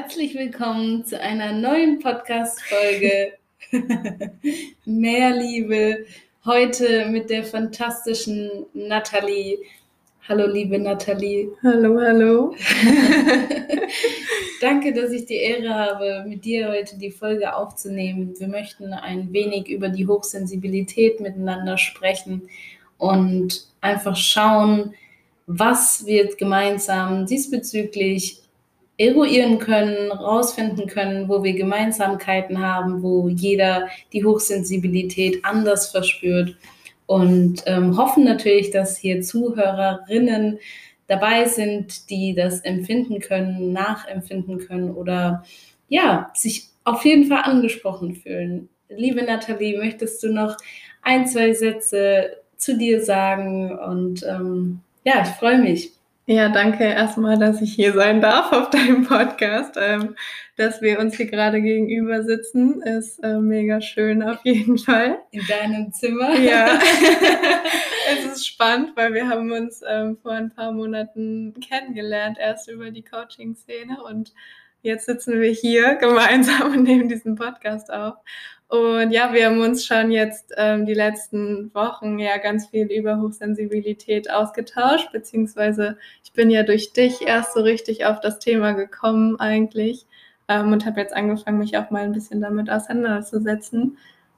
Herzlich willkommen zu einer neuen Podcast-Folge Mehr Liebe. Heute mit der fantastischen Nathalie. Hallo, liebe Nathalie. Hallo, hallo. Danke, dass ich die Ehre habe, mit dir heute die Folge aufzunehmen. Wir möchten ein wenig über die Hochsensibilität miteinander sprechen und einfach schauen, was wir gemeinsam diesbezüglich eruieren können, rausfinden können, wo wir Gemeinsamkeiten haben, wo jeder die Hochsensibilität anders verspürt und ähm, hoffen natürlich, dass hier Zuhörerinnen dabei sind, die das empfinden können, nachempfinden können oder ja, sich auf jeden Fall angesprochen fühlen. Liebe Nathalie, möchtest du noch ein, zwei Sätze zu dir sagen? Und ähm, ja, ich freue mich. Ja, danke erstmal, dass ich hier sein darf auf deinem Podcast. Ähm, dass wir uns hier gerade gegenüber sitzen, ist äh, mega schön auf jeden Fall. In deinem Zimmer? Ja. es ist spannend, weil wir haben uns ähm, vor ein paar Monaten kennengelernt, erst über die Coaching-Szene und jetzt sitzen wir hier gemeinsam und nehmen diesen Podcast auf. Und ja, wir haben uns schon jetzt ähm, die letzten Wochen ja ganz viel über Hochsensibilität ausgetauscht, beziehungsweise ich bin ja durch dich erst so richtig auf das Thema gekommen eigentlich ähm, und habe jetzt angefangen, mich auch mal ein bisschen damit auseinanderzusetzen.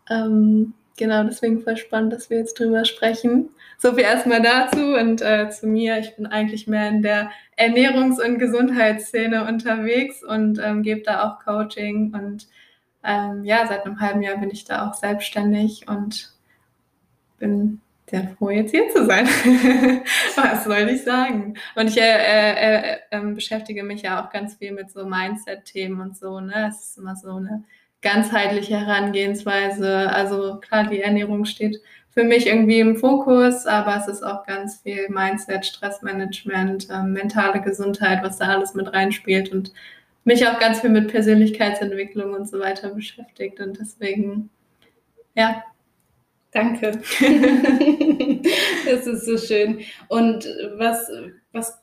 Ähm, genau, deswegen voll spannend, dass wir jetzt drüber sprechen. So viel erstmal dazu und äh, zu mir. Ich bin eigentlich mehr in der Ernährungs- und Gesundheitsszene unterwegs und ähm, gebe da auch Coaching und ähm, ja, seit einem halben Jahr bin ich da auch selbstständig und bin sehr froh, jetzt hier zu sein. Was soll ich sagen? Und ich äh, äh, äh, beschäftige mich ja auch ganz viel mit so Mindset-Themen und so. Ne? Es ist immer so eine ganzheitliche Herangehensweise. Also klar, die Ernährung steht für mich irgendwie im Fokus, aber es ist auch ganz viel Mindset, Stressmanagement, ähm, mentale Gesundheit, was da alles mit reinspielt und mich auch ganz viel mit Persönlichkeitsentwicklung und so weiter beschäftigt. Und deswegen, ja, danke. das ist so schön. Und was, was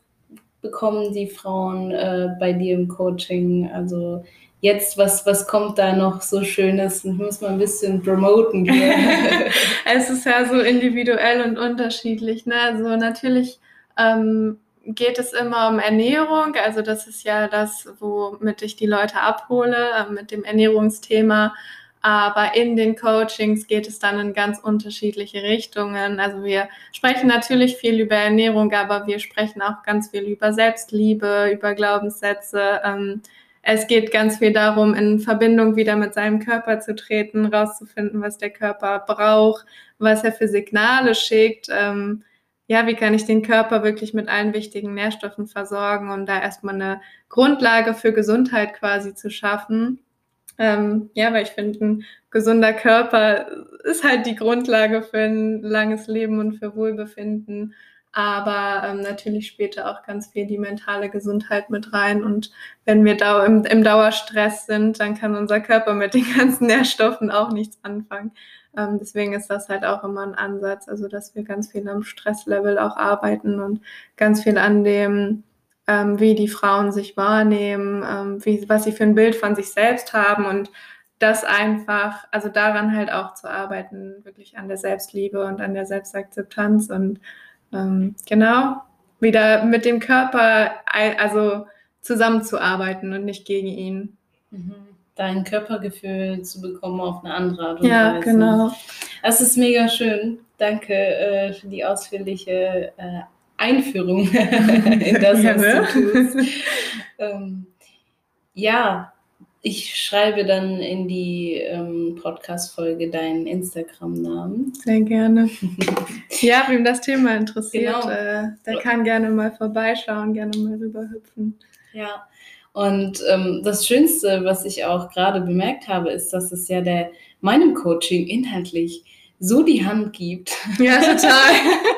bekommen die Frauen äh, bei dir im Coaching? Also jetzt, was, was kommt da noch so Schönes? Ich muss mal ein bisschen promoten es ist ja so individuell und unterschiedlich. Ne? Also natürlich ähm, geht es immer um Ernährung. Also das ist ja das, womit ich die Leute abhole, äh, mit dem Ernährungsthema. Aber in den Coachings geht es dann in ganz unterschiedliche Richtungen. Also wir sprechen natürlich viel über Ernährung, aber wir sprechen auch ganz viel über Selbstliebe, über Glaubenssätze. Ähm, es geht ganz viel darum, in Verbindung wieder mit seinem Körper zu treten, rauszufinden, was der Körper braucht, was er für Signale schickt. Ähm, ja, wie kann ich den Körper wirklich mit allen wichtigen Nährstoffen versorgen und da erstmal eine Grundlage für Gesundheit quasi zu schaffen. Ähm, ja, weil ich finde, ein gesunder Körper ist halt die Grundlage für ein langes Leben und für Wohlbefinden. Aber ähm, natürlich spielt da auch ganz viel die mentale Gesundheit mit rein. Und wenn wir da im, im Dauerstress sind, dann kann unser Körper mit den ganzen Nährstoffen auch nichts anfangen. Ähm, deswegen ist das halt auch immer ein Ansatz, also dass wir ganz viel am Stresslevel auch arbeiten und ganz viel an dem, ähm, wie die Frauen sich wahrnehmen, ähm, wie, was sie für ein Bild von sich selbst haben und das einfach, also daran halt auch zu arbeiten, wirklich an der Selbstliebe und an der Selbstakzeptanz und ähm, genau wieder mit dem Körper also zusammenzuarbeiten und nicht gegen ihn. Mhm dein Körpergefühl zu bekommen auf eine andere Art und ja, Weise. Ja, genau. Das ist mega schön. Danke äh, für die ausführliche äh, Einführung in das, was du tust. ähm, ja, ich schreibe dann in die ähm, Podcast-Folge deinen Instagram-Namen. Sehr gerne. ja, wem das Thema interessiert, genau. äh, der kann gerne mal vorbeischauen, gerne mal rüberhüpfen. Ja, und ähm, das Schönste, was ich auch gerade bemerkt habe, ist, dass es ja der meinem Coaching inhaltlich so die Hand gibt. Ja, total.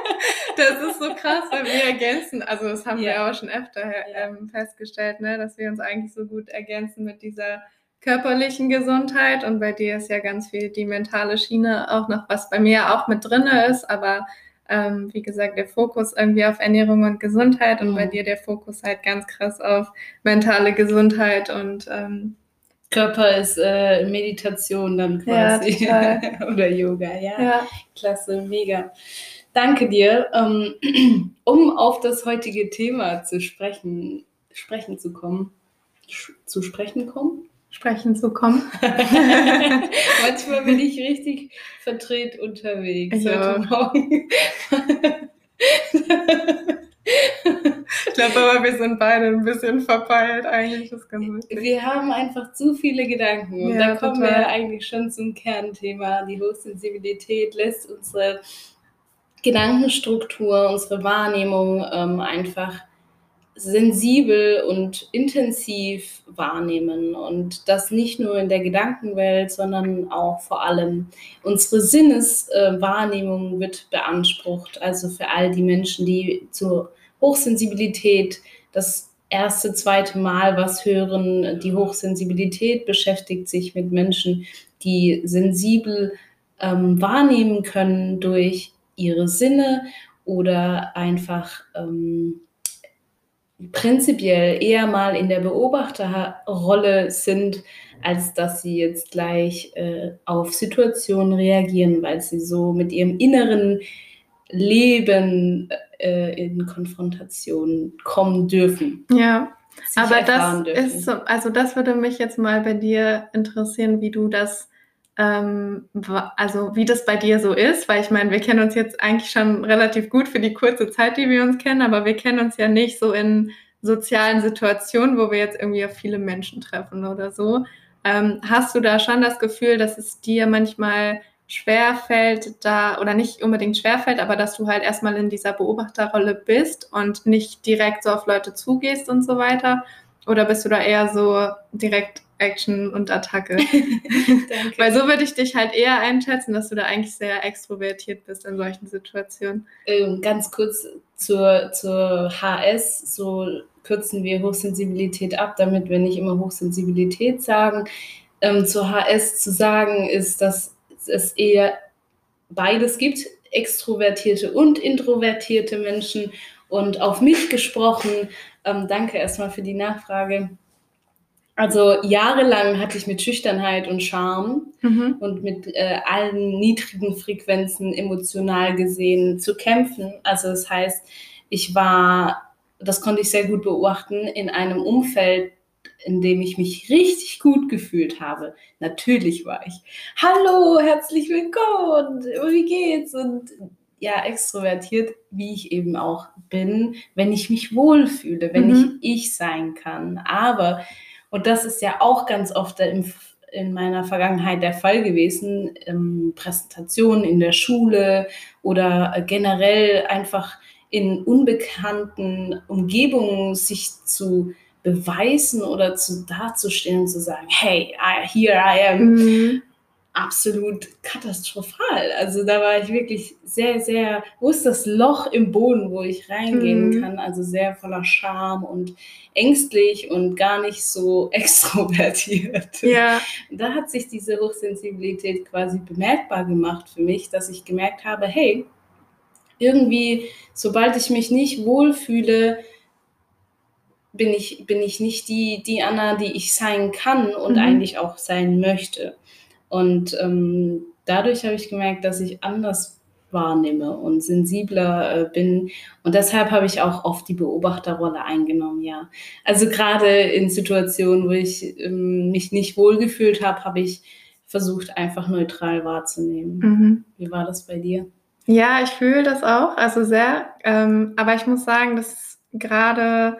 das ist so krass, weil wir ergänzen, also das haben ja. wir auch schon öfter ähm, festgestellt, ne, dass wir uns eigentlich so gut ergänzen mit dieser körperlichen Gesundheit und bei dir ist ja ganz viel die mentale Schiene auch noch, was bei mir auch mit drin ist, aber ähm, wie gesagt, der Fokus irgendwie auf Ernährung und Gesundheit und Mhm. bei dir der Fokus halt ganz krass auf mentale Gesundheit und ähm, Körper ist äh, Meditation dann Ja, quasi. total. Oder Yoga, ja. ja. Klasse, mega. Danke dir. Ähm, um auf das heutige Thema zu sprechen, sprechen zu kommen, sch zu sprechen kommen. sprechen zu kommen. Manchmal bin ich richtig verdreht unterwegs heute. Morgen. Ich glaube aber, wir sind beide ein bisschen verpeilt eigentlich. Das ganz. Wir haben einfach zu viele Gedanken und Ja, da kommen total. wir eigentlich schon zum Kernthema. Die Hochsensibilität lässt unsere Gedankenstruktur, unsere Wahrnehmung ähm, einfach sensibel und intensiv wahrnehmen und das nicht nur in der Gedankenwelt, sondern auch vor allem unsere Sinneswahrnehmung äh, wird beansprucht. Also für all die Menschen, die zur Hochsensibilität das erste, zweite Mal was hören, die Hochsensibilität beschäftigt sich mit Menschen, die sensibel ähm, wahrnehmen können durch ihre Sinne oder einfach ähm, prinzipiell eher mal in der Beobachterrolle sind, als dass sie jetzt gleich äh, auf Situationen reagieren, weil sie so mit ihrem inneren Leben äh, in Konfrontation kommen dürfen. Ja, aber das dürfen. ist so, also das würde mich jetzt mal bei dir interessieren, wie du das, ähm, also wie das bei dir so ist, weil ich meine, wir kennen uns jetzt eigentlich schon relativ gut für die kurze Zeit, die wir uns kennen, aber wir kennen uns ja nicht so in sozialen Situationen, wo wir jetzt irgendwie auf viele Menschen treffen oder so. Ähm, hast du da schon das Gefühl, dass es dir manchmal schwer fällt, da oder nicht unbedingt schwer fällt, aber dass du halt erstmal in dieser Beobachterrolle bist und nicht direkt so auf Leute zugehst und so weiter? Oder bist du da eher so direkt Action und Attacke? Weil so würde ich dich halt eher einschätzen, dass du da eigentlich sehr extrovertiert bist in solchen Situationen. Ähm, ganz kurz zur, zur HS, so kürzen wir Hochsensibilität ab, damit wir nicht immer Hochsensibilität sagen. Ähm, zur HS zu sagen ist, dass es eher beides gibt, extrovertierte und introvertierte Menschen. Und auf mich gesprochen, ähm, danke erstmal für die Nachfrage. Also jahrelang hatte ich mit Schüchternheit und Charme Mhm. und mit äh, allen niedrigen Frequenzen emotional gesehen zu kämpfen. Also das heißt, ich war, das konnte ich sehr gut beobachten, in einem Umfeld, in dem ich mich richtig gut gefühlt habe. Natürlich war ich, hallo, herzlich willkommen, wie geht's? Und ja, extrovertiert, wie ich eben auch bin, wenn ich mich wohlfühle, wenn Mhm. ich ich sein kann. Aber, und das ist ja auch ganz oft im in meiner Vergangenheit der Fall gewesen, ähm, Präsentationen in der Schule oder generell einfach in unbekannten Umgebungen sich zu beweisen oder zu dazustehen und zu sagen, hey, I, here I am, Mhm. Absolut katastrophal. Also da war ich wirklich sehr, sehr, wo ist das Loch im Boden, wo ich reingehen Mhm. kann? Also sehr voller Scham und ängstlich und gar nicht so extrovertiert. Ja, Da hat sich diese Hochsensibilität quasi bemerkbar gemacht für mich, dass ich gemerkt habe, hey, irgendwie, sobald ich mich nicht wohlfühle, bin ich, bin ich nicht die, die Anna, die ich sein kann und Mhm. eigentlich auch sein möchte. Und ähm, dadurch habe ich gemerkt, dass ich anders wahrnehme und sensibler äh, bin. Und deshalb habe ich auch oft die Beobachterrolle eingenommen, ja. Also gerade in Situationen, wo ich ähm, mich nicht wohlgefühlt habe, habe ich versucht, einfach neutral wahrzunehmen. mhm. Wie war das bei dir? Ja, ich fühle das auch, also sehr. Ähm, aber ich muss sagen, dass gerade,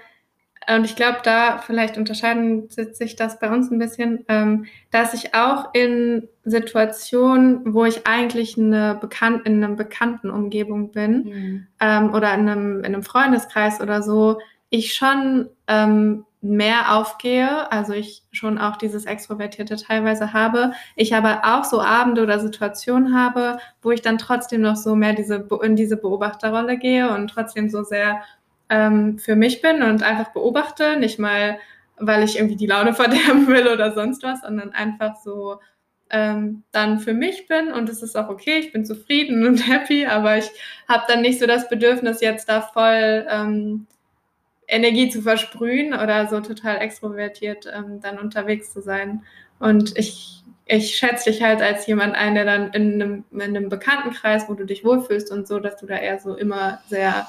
und ich glaube, da vielleicht unterscheiden sich das bei uns ein bisschen, ähm, dass ich auch in Situationen, wo ich eigentlich eine bekannt, in einer bekannten Umgebung bin, ähm, oder in einem, in einem Freundeskreis oder so, ich schon ähm, mehr aufgehe, also ich schon auch dieses Extrovertierte teilweise habe, ich aber auch so Abende oder Situationen habe, wo ich dann trotzdem noch so mehr diese, in diese Beobachterrolle gehe und trotzdem so sehr ähm, für mich bin und einfach beobachte, nicht mal, weil ich irgendwie die Laune verderben will oder sonst was, sondern einfach so ähm, dann für mich bin und es ist auch okay, ich bin zufrieden und happy, aber ich habe dann nicht so das Bedürfnis, jetzt da voll ähm, Energie zu versprühen oder so total extrovertiert ähm, dann unterwegs zu sein. Und ich, ich schätze dich halt als jemand ein, der dann in einem, in einem Bekanntenkreis, wo du dich wohlfühlst und so, dass du da eher so immer sehr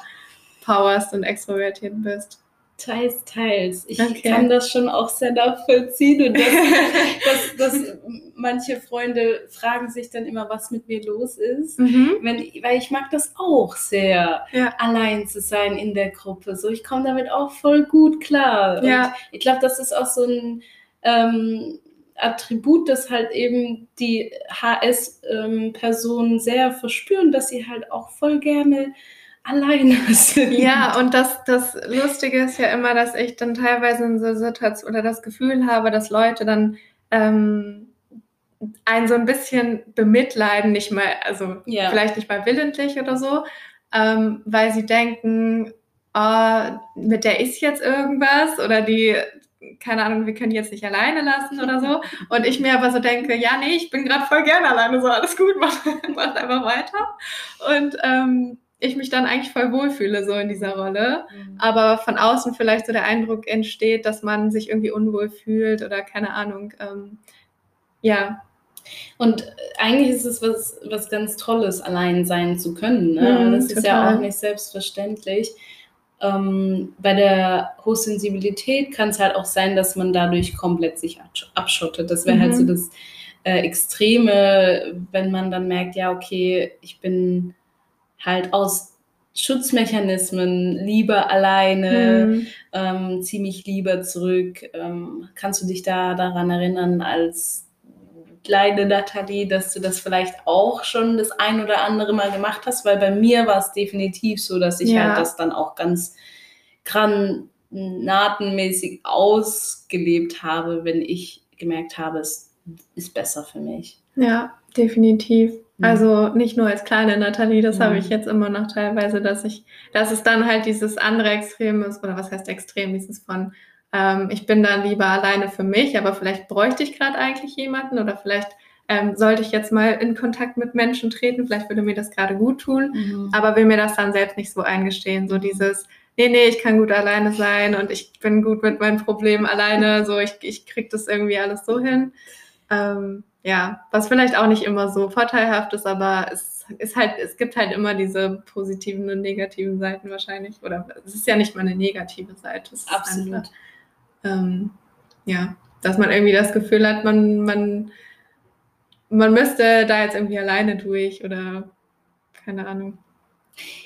powerst und extrovertiert bist. Teils, teils. Ich okay. kann das schon auch sehr nachvollziehen. Und dass, dass, dass, manche Freunde fragen sich dann immer, was mit mir los ist. Mhm. Wenn, weil ich mag das auch sehr, ja. allein zu sein in der Gruppe. So, ich komme damit auch voll gut klar. Ja. Und ich glaube, das ist auch so ein ähm, Attribut, das halt eben die HS-Personen ähm, sehr verspüren, dass sie halt auch voll gerne alleine sind. Ja, und das, das Lustige ist ja immer, dass ich dann teilweise in so Situationen oder das Gefühl habe, dass Leute dann ähm, einen so ein bisschen bemitleiden, nicht mal, also ja. vielleicht nicht mal willentlich oder so, ähm, weil sie denken, oh, mit der ist jetzt irgendwas oder die, keine Ahnung, wir können die jetzt nicht alleine lassen oder so. Und ich mir aber so denke, ja, nee, ich bin gerade voll gerne alleine, so alles gut, mach, mach einfach weiter. Und ähm, ich mich dann eigentlich voll wohlfühle, so in dieser Rolle. Mhm. Aber von außen vielleicht so der Eindruck entsteht, dass man sich irgendwie unwohl fühlt oder keine Ahnung. Ähm, ja. Und eigentlich ist es was, was ganz Tolles, allein sein zu können. Ne? Mhm, das total. ist ja auch nicht selbstverständlich. Ähm, bei der Hochsensibilität kann es halt auch sein, dass man dadurch komplett sich abschottet. Das wäre mhm. halt so mhm. das äh, Extreme, wenn man dann merkt, ja, okay, ich bin halt aus Schutzmechanismen lieber alleine, mhm. ähm, ziehe mich lieber zurück. Ähm, kannst du dich da daran erinnern, als kleine Nathalie, dass du das vielleicht auch schon das ein oder andere Mal gemacht hast? Weil bei mir war es definitiv so, dass ich ja. halt das dann auch ganz granatenmäßig ausgelebt habe, wenn ich gemerkt habe, es ist besser für mich. Ja, definitiv. Also nicht nur als kleine Nathalie, das ja. habe ich jetzt immer noch teilweise, dass ich, dass es dann halt dieses andere Extrem ist, oder was heißt extrem, dieses von, ähm, ich bin dann lieber alleine für mich, aber vielleicht bräuchte ich gerade eigentlich jemanden oder vielleicht ähm, sollte ich jetzt mal in Kontakt mit Menschen treten, vielleicht würde mir das gerade gut tun, mhm. aber will mir das dann selbst nicht so eingestehen, so dieses, nee, nee, ich kann gut alleine sein und ich bin gut mit meinen Problemen alleine, so ich, ich krieg das irgendwie alles so hin. Ähm, ja, was vielleicht auch nicht immer so vorteilhaft ist, aber es ist halt, es gibt halt immer diese positiven und negativen Seiten wahrscheinlich. Oder es ist ja nicht mal eine negative Seite. Absolut. Einfach, ähm, ja, dass man irgendwie das Gefühl hat, man, man, man müsste da jetzt irgendwie alleine durch oder keine Ahnung.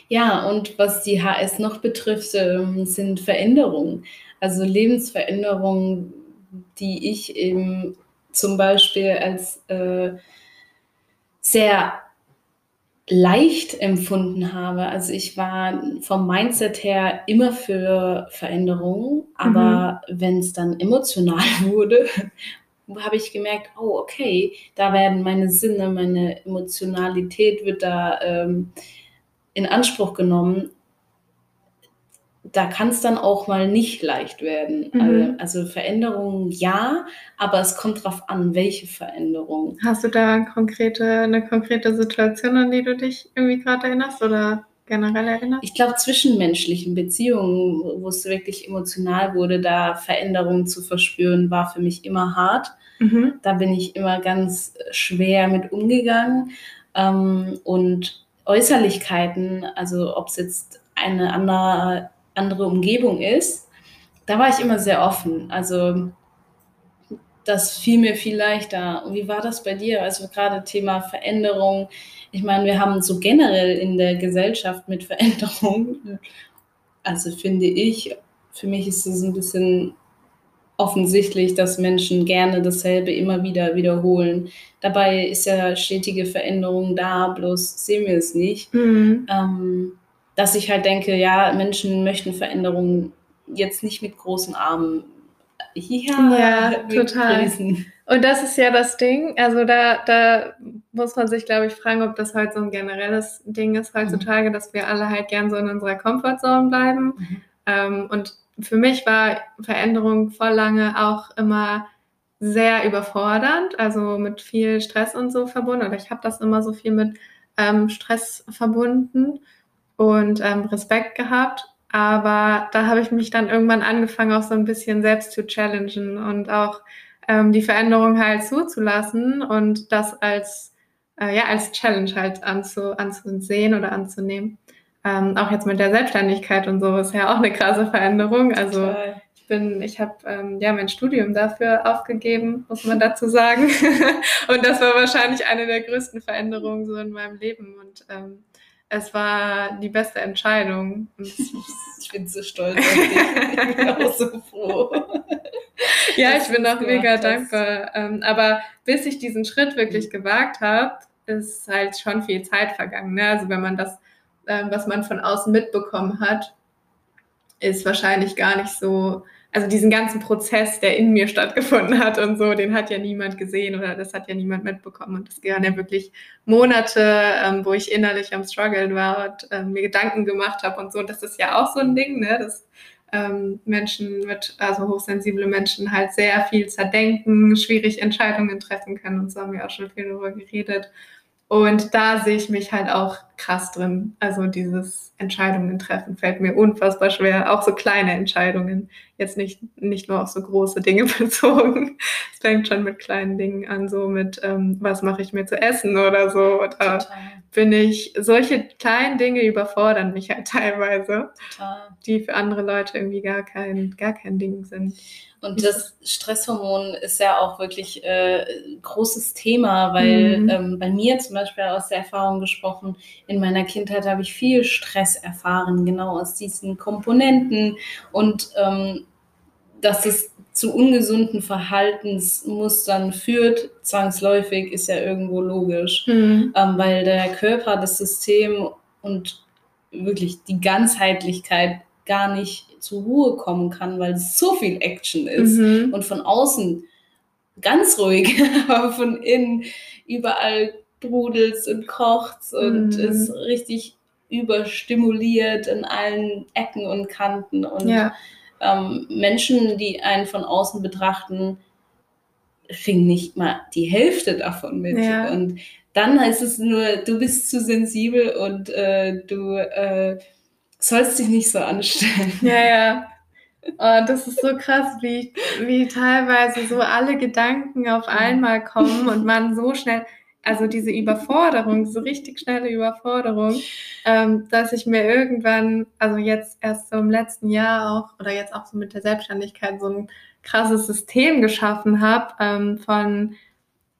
Ja, und was die HS noch betrifft, ähm, sind Veränderungen. Also Lebensveränderungen, die ich eben zum Beispiel als äh, sehr leicht empfunden habe. Also ich war vom Mindset her immer für Veränderungen, aber mhm. wenn es dann emotional wurde, habe ich gemerkt, oh okay, da werden meine Sinne, meine Emotionalität wird da ähm, in Anspruch genommen da kann es dann auch mal nicht leicht werden. Mhm. Also Veränderungen ja, aber es kommt darauf an, welche Veränderungen. Hast du da konkrete, eine konkrete Situation, an die du dich irgendwie gerade erinnerst oder generell erinnerst? Ich glaube, zwischenmenschlichen Beziehungen, wo es wirklich emotional wurde, da Veränderungen zu verspüren, war für mich immer hart. Mhm. Da bin ich immer ganz schwer mit umgegangen. Ähm, und Äußerlichkeiten, also ob es jetzt eine andere andere Umgebung ist, da war ich immer sehr offen. Also das fiel mir viel leichter. Und wie war das bei dir? Also gerade Thema Veränderung. Ich meine, wir haben so generell in der Gesellschaft mit Veränderung, also finde ich, für mich ist es ein bisschen offensichtlich, dass Menschen gerne dasselbe immer wieder wiederholen. Dabei ist ja stetige Veränderung da, bloß sehen wir es nicht. Mhm. Ähm, dass ich halt denke, ja, Menschen möchten Veränderungen jetzt nicht mit großen Armen. Ja, ja total. Grüßen. Und das ist ja das Ding. Also da, da muss man sich, glaube ich, fragen, ob das halt so ein generelles Ding ist heutzutage, mhm. dass wir alle halt gern so in unserer Comfortzone bleiben. Mhm. Ähm, und für mich war Veränderung voll lange auch immer sehr überfordernd, also mit viel Stress und so verbunden. Oder ich habe das immer so viel mit ähm, Stress verbunden und ähm, Respekt gehabt. Aber da habe ich mich dann irgendwann angefangen, auch so ein bisschen selbst zu challengen und auch ähm, die Veränderung halt zuzulassen und das als, äh, ja, als Challenge halt anzu, anzusehen oder anzunehmen. Ähm, auch jetzt mit der Selbstständigkeit und so ist ja auch eine krasse Veränderung. Also Total. ich bin, ich habe ähm, ja mein Studium dafür aufgegeben, muss man dazu sagen. und das war wahrscheinlich eine der größten Veränderungen so in meinem Leben. Und ähm, es war die beste Entscheidung. ich bin so stolz auf dich. Ich bin auch so froh. ja, ich bin auch mega dankbar. Ähm, aber bis ich diesen Schritt wirklich gewagt habe, ist halt schon viel Zeit vergangen. Ne? Also wenn man das, ähm, was man von außen mitbekommen hat, ist wahrscheinlich gar nicht so also diesen ganzen Prozess, der in mir stattgefunden hat und so, den hat ja niemand gesehen oder das hat ja niemand mitbekommen. Und das waren ja wirklich Monate, ähm, wo ich innerlich am Struggeln war und ähm, mir Gedanken gemacht habe und so. Und das ist ja auch so ein Ding, ne? dass ähm, Menschen mit, also hochsensible Menschen halt sehr viel zerdenken, schwierig Entscheidungen treffen können. Und so haben wir auch schon viel darüber geredet. Und da sehe ich mich halt auch krass drin. Also dieses Entscheidungen treffen fällt mir unfassbar schwer. Auch so kleine Entscheidungen. Jetzt nicht, nicht nur auf so große Dinge bezogen. Es fängt schon mit kleinen Dingen an, so mit, ähm, was mache ich mir zu essen oder so. Oder Total. bin ich, solche kleinen Dinge überfordern mich halt teilweise, Total. die für andere Leute irgendwie gar kein, gar kein Ding sind. Und das Stresshormon ist ja auch wirklich äh, großes Thema, weil mhm. ähm, bei mir zum Beispiel aus der Erfahrung gesprochen, in meiner Kindheit habe ich viel Stress erfahren, genau aus diesen Komponenten und ähm, dass es zu ungesunden Verhaltensmustern führt, zwangsläufig, ist ja irgendwo logisch, mhm. ähm, weil der Körper, das System und wirklich die Ganzheitlichkeit gar nicht zur Ruhe kommen kann, weil es so viel Action ist mhm. und von außen ganz ruhig, aber von innen überall brudelt und kocht und mhm. ist richtig überstimuliert in allen Ecken und Kanten und ja. ähm, Menschen, die einen von außen betrachten, kriegen nicht mal die Hälfte davon mit ja. und dann heißt es nur, du bist zu sensibel und äh, du äh, sollst dich nicht so anstellen. Ja, ja. Oh, das ist so krass, wie, wie teilweise so alle Gedanken auf einmal kommen und man so schnell, also diese Überforderung, so richtig schnelle Überforderung, ähm, dass ich mir irgendwann, also jetzt erst so im letzten Jahr auch, oder jetzt auch so mit der Selbstständigkeit, so ein krasses System geschaffen habe ähm, von,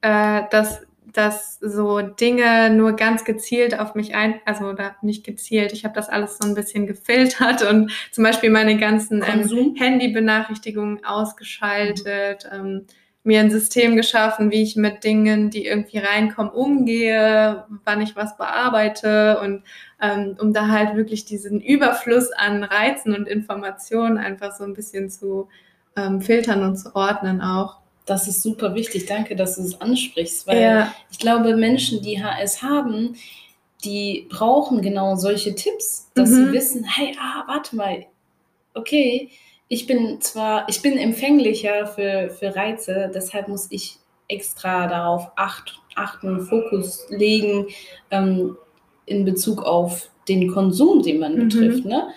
äh, dass dass so Dinge nur ganz gezielt auf mich ein, also oder nicht gezielt, ich habe das alles so ein bisschen gefiltert und zum Beispiel meine ganzen ähm, Handy-Benachrichtigungen ausgeschaltet, ähm, mir ein System geschaffen, wie ich mit Dingen, die irgendwie reinkommen, umgehe, wann ich was bearbeite und ähm, um da halt wirklich diesen Überfluss an Reizen und Informationen einfach so ein bisschen zu ähm, filtern und zu ordnen auch. Das ist super wichtig. Danke, dass du es ansprichst, weil ja. ich glaube, Menschen, die HS haben, die brauchen genau solche Tipps, dass mhm. sie wissen, hey, ah, warte mal, okay, ich bin zwar, ich bin empfänglicher für, für Reize, deshalb muss ich extra darauf acht, achten, Fokus legen ähm, in Bezug auf den Konsum, den man mhm. betrifft. Ne?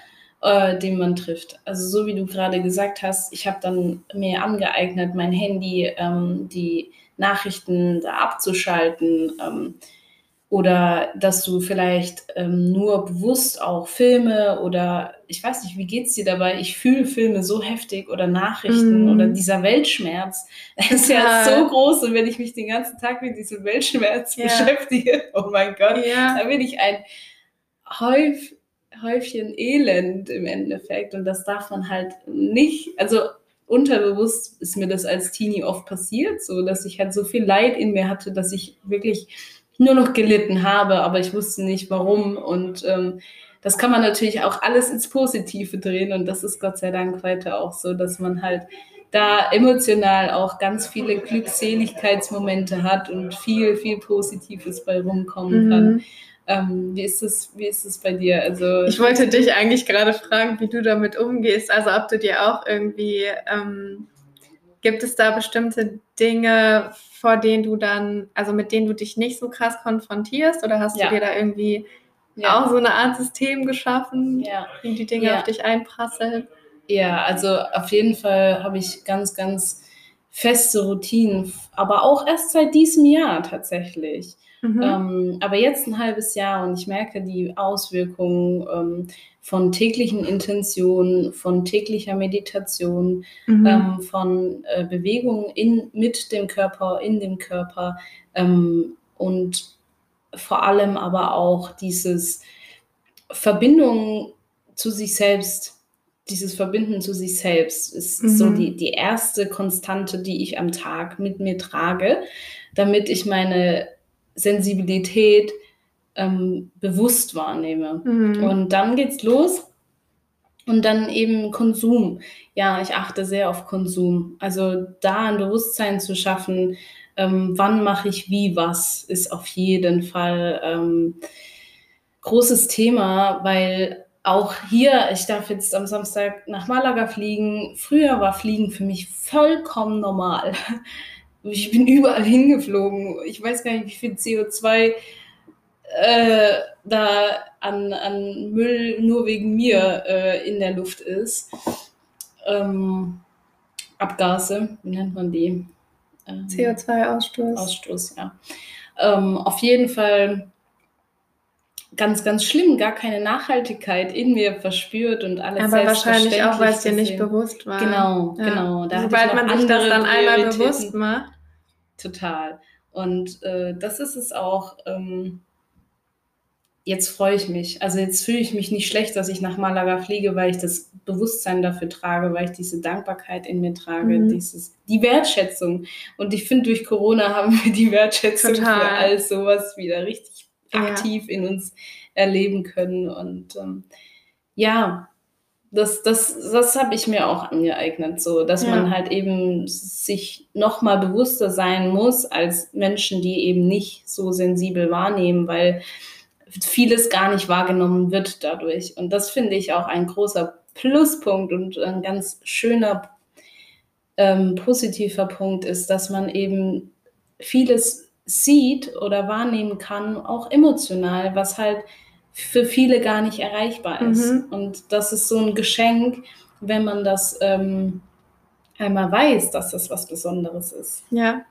äh, den man trifft. Also so wie du gerade gesagt hast, ich habe dann mir angeeignet, mein Handy, ähm, die Nachrichten da abzuschalten ähm, oder dass du vielleicht ähm, nur bewusst auch Filme oder ich weiß nicht, wie geht es dir dabei? Ich fühle Filme so heftig oder Nachrichten mm. oder dieser Weltschmerz. Das ist ja. ja so groß und wenn ich mich den ganzen Tag mit diesem Weltschmerz ja. beschäftige, oh mein Gott, ja. dann bin ich ein häufig Häufchen Elend im Endeffekt. Und das darf man halt nicht, also unterbewusst ist mir das als Teenie oft passiert, so dass ich halt so viel Leid in mir hatte, dass ich wirklich nur noch gelitten habe, aber ich wusste nicht warum. Und ähm, das kann man natürlich auch alles ins Positive drehen und das ist Gott sei Dank weiter auch so, dass man halt da emotional auch ganz viele Glückseligkeitsmomente hat und viel, viel Positives bei rumkommen mhm. kann. Ähm, wie, ist es, wie ist es bei dir? Also, ich wollte dich eigentlich gerade fragen, wie du damit umgehst. Also ob du dir auch irgendwie ähm, Gibt es da bestimmte Dinge, vor denen du dann, also mit denen du dich nicht so krass konfrontierst oder hast ja. du dir da irgendwie ja. auch so eine Art System geschaffen, ja. wie die Dinge auf dich einprasseln? Ja, also auf jeden Fall habe ich ganz, ganz feste Routinen, aber auch erst seit diesem Jahr tatsächlich. Mhm. Ähm, aber jetzt ein halbes Jahr und ich merke die Auswirkungen ähm, von täglichen Intentionen, von täglicher Meditation, mhm. ähm, von äh, Bewegungen in, mit dem Körper, in dem Körper ähm, und vor allem aber auch dieses Verbindung zu sich selbst dieses Verbinden zu sich selbst ist mhm. so die, die erste Konstante, die ich am Tag mit mir trage, damit ich meine Sensibilität ähm, bewusst wahrnehme. Mhm. Und dann geht's los. Und dann eben Konsum. Ja, ich achte sehr auf Konsum. Also da ein Bewusstsein zu schaffen, ähm, wann mache ich wie was, ist auf jeden Fall ähm, großes Thema, weil auch hier, ich darf jetzt am Samstag nach Malaga fliegen. Früher war Fliegen für mich vollkommen normal. Ich bin überall hingeflogen. Ich weiß gar nicht, wie viel CO2 äh, da an, an Müll nur wegen mir äh, in der Luft ist. Ähm, Abgase, wie nennt man die? Ähm, CO2-Ausstoß. Ausstoß, ja. Ähm, auf jeden Fall ganz, ganz schlimm, gar keine Nachhaltigkeit in mir verspürt und alles Aber wahrscheinlich auch, weil es dir nicht bewusst war. Genau, ja. genau. Da Sobald man sich das dann einmal bewusst macht. Total. Und äh, das ist es auch. Ähm, jetzt freue ich mich. Also jetzt fühle ich mich nicht schlecht, dass ich nach Malaga fliege, weil ich das Bewusstsein dafür trage, weil ich diese Dankbarkeit in mir trage, mhm. dieses, die Wertschätzung. Und ich finde, durch Corona haben wir die Wertschätzung Total. für all sowas wieder richtig aktiv ja. in uns erleben können. Und ähm, ja, das, das, das habe ich mir auch angeeignet, so dass ja. man halt eben sich noch mal bewusster sein muss als Menschen, die eben nicht so sensibel wahrnehmen, weil vieles gar nicht wahrgenommen wird dadurch. Und das finde ich auch ein großer Pluspunkt und ein ganz schöner ähm, positiver Punkt ist, dass man eben vieles sieht oder wahrnehmen kann, auch emotional, was halt für viele gar nicht erreichbar ist. Mhm. Und das ist so ein Geschenk, wenn man das ähm, einmal weiß, dass das was Besonderes ist. Ja.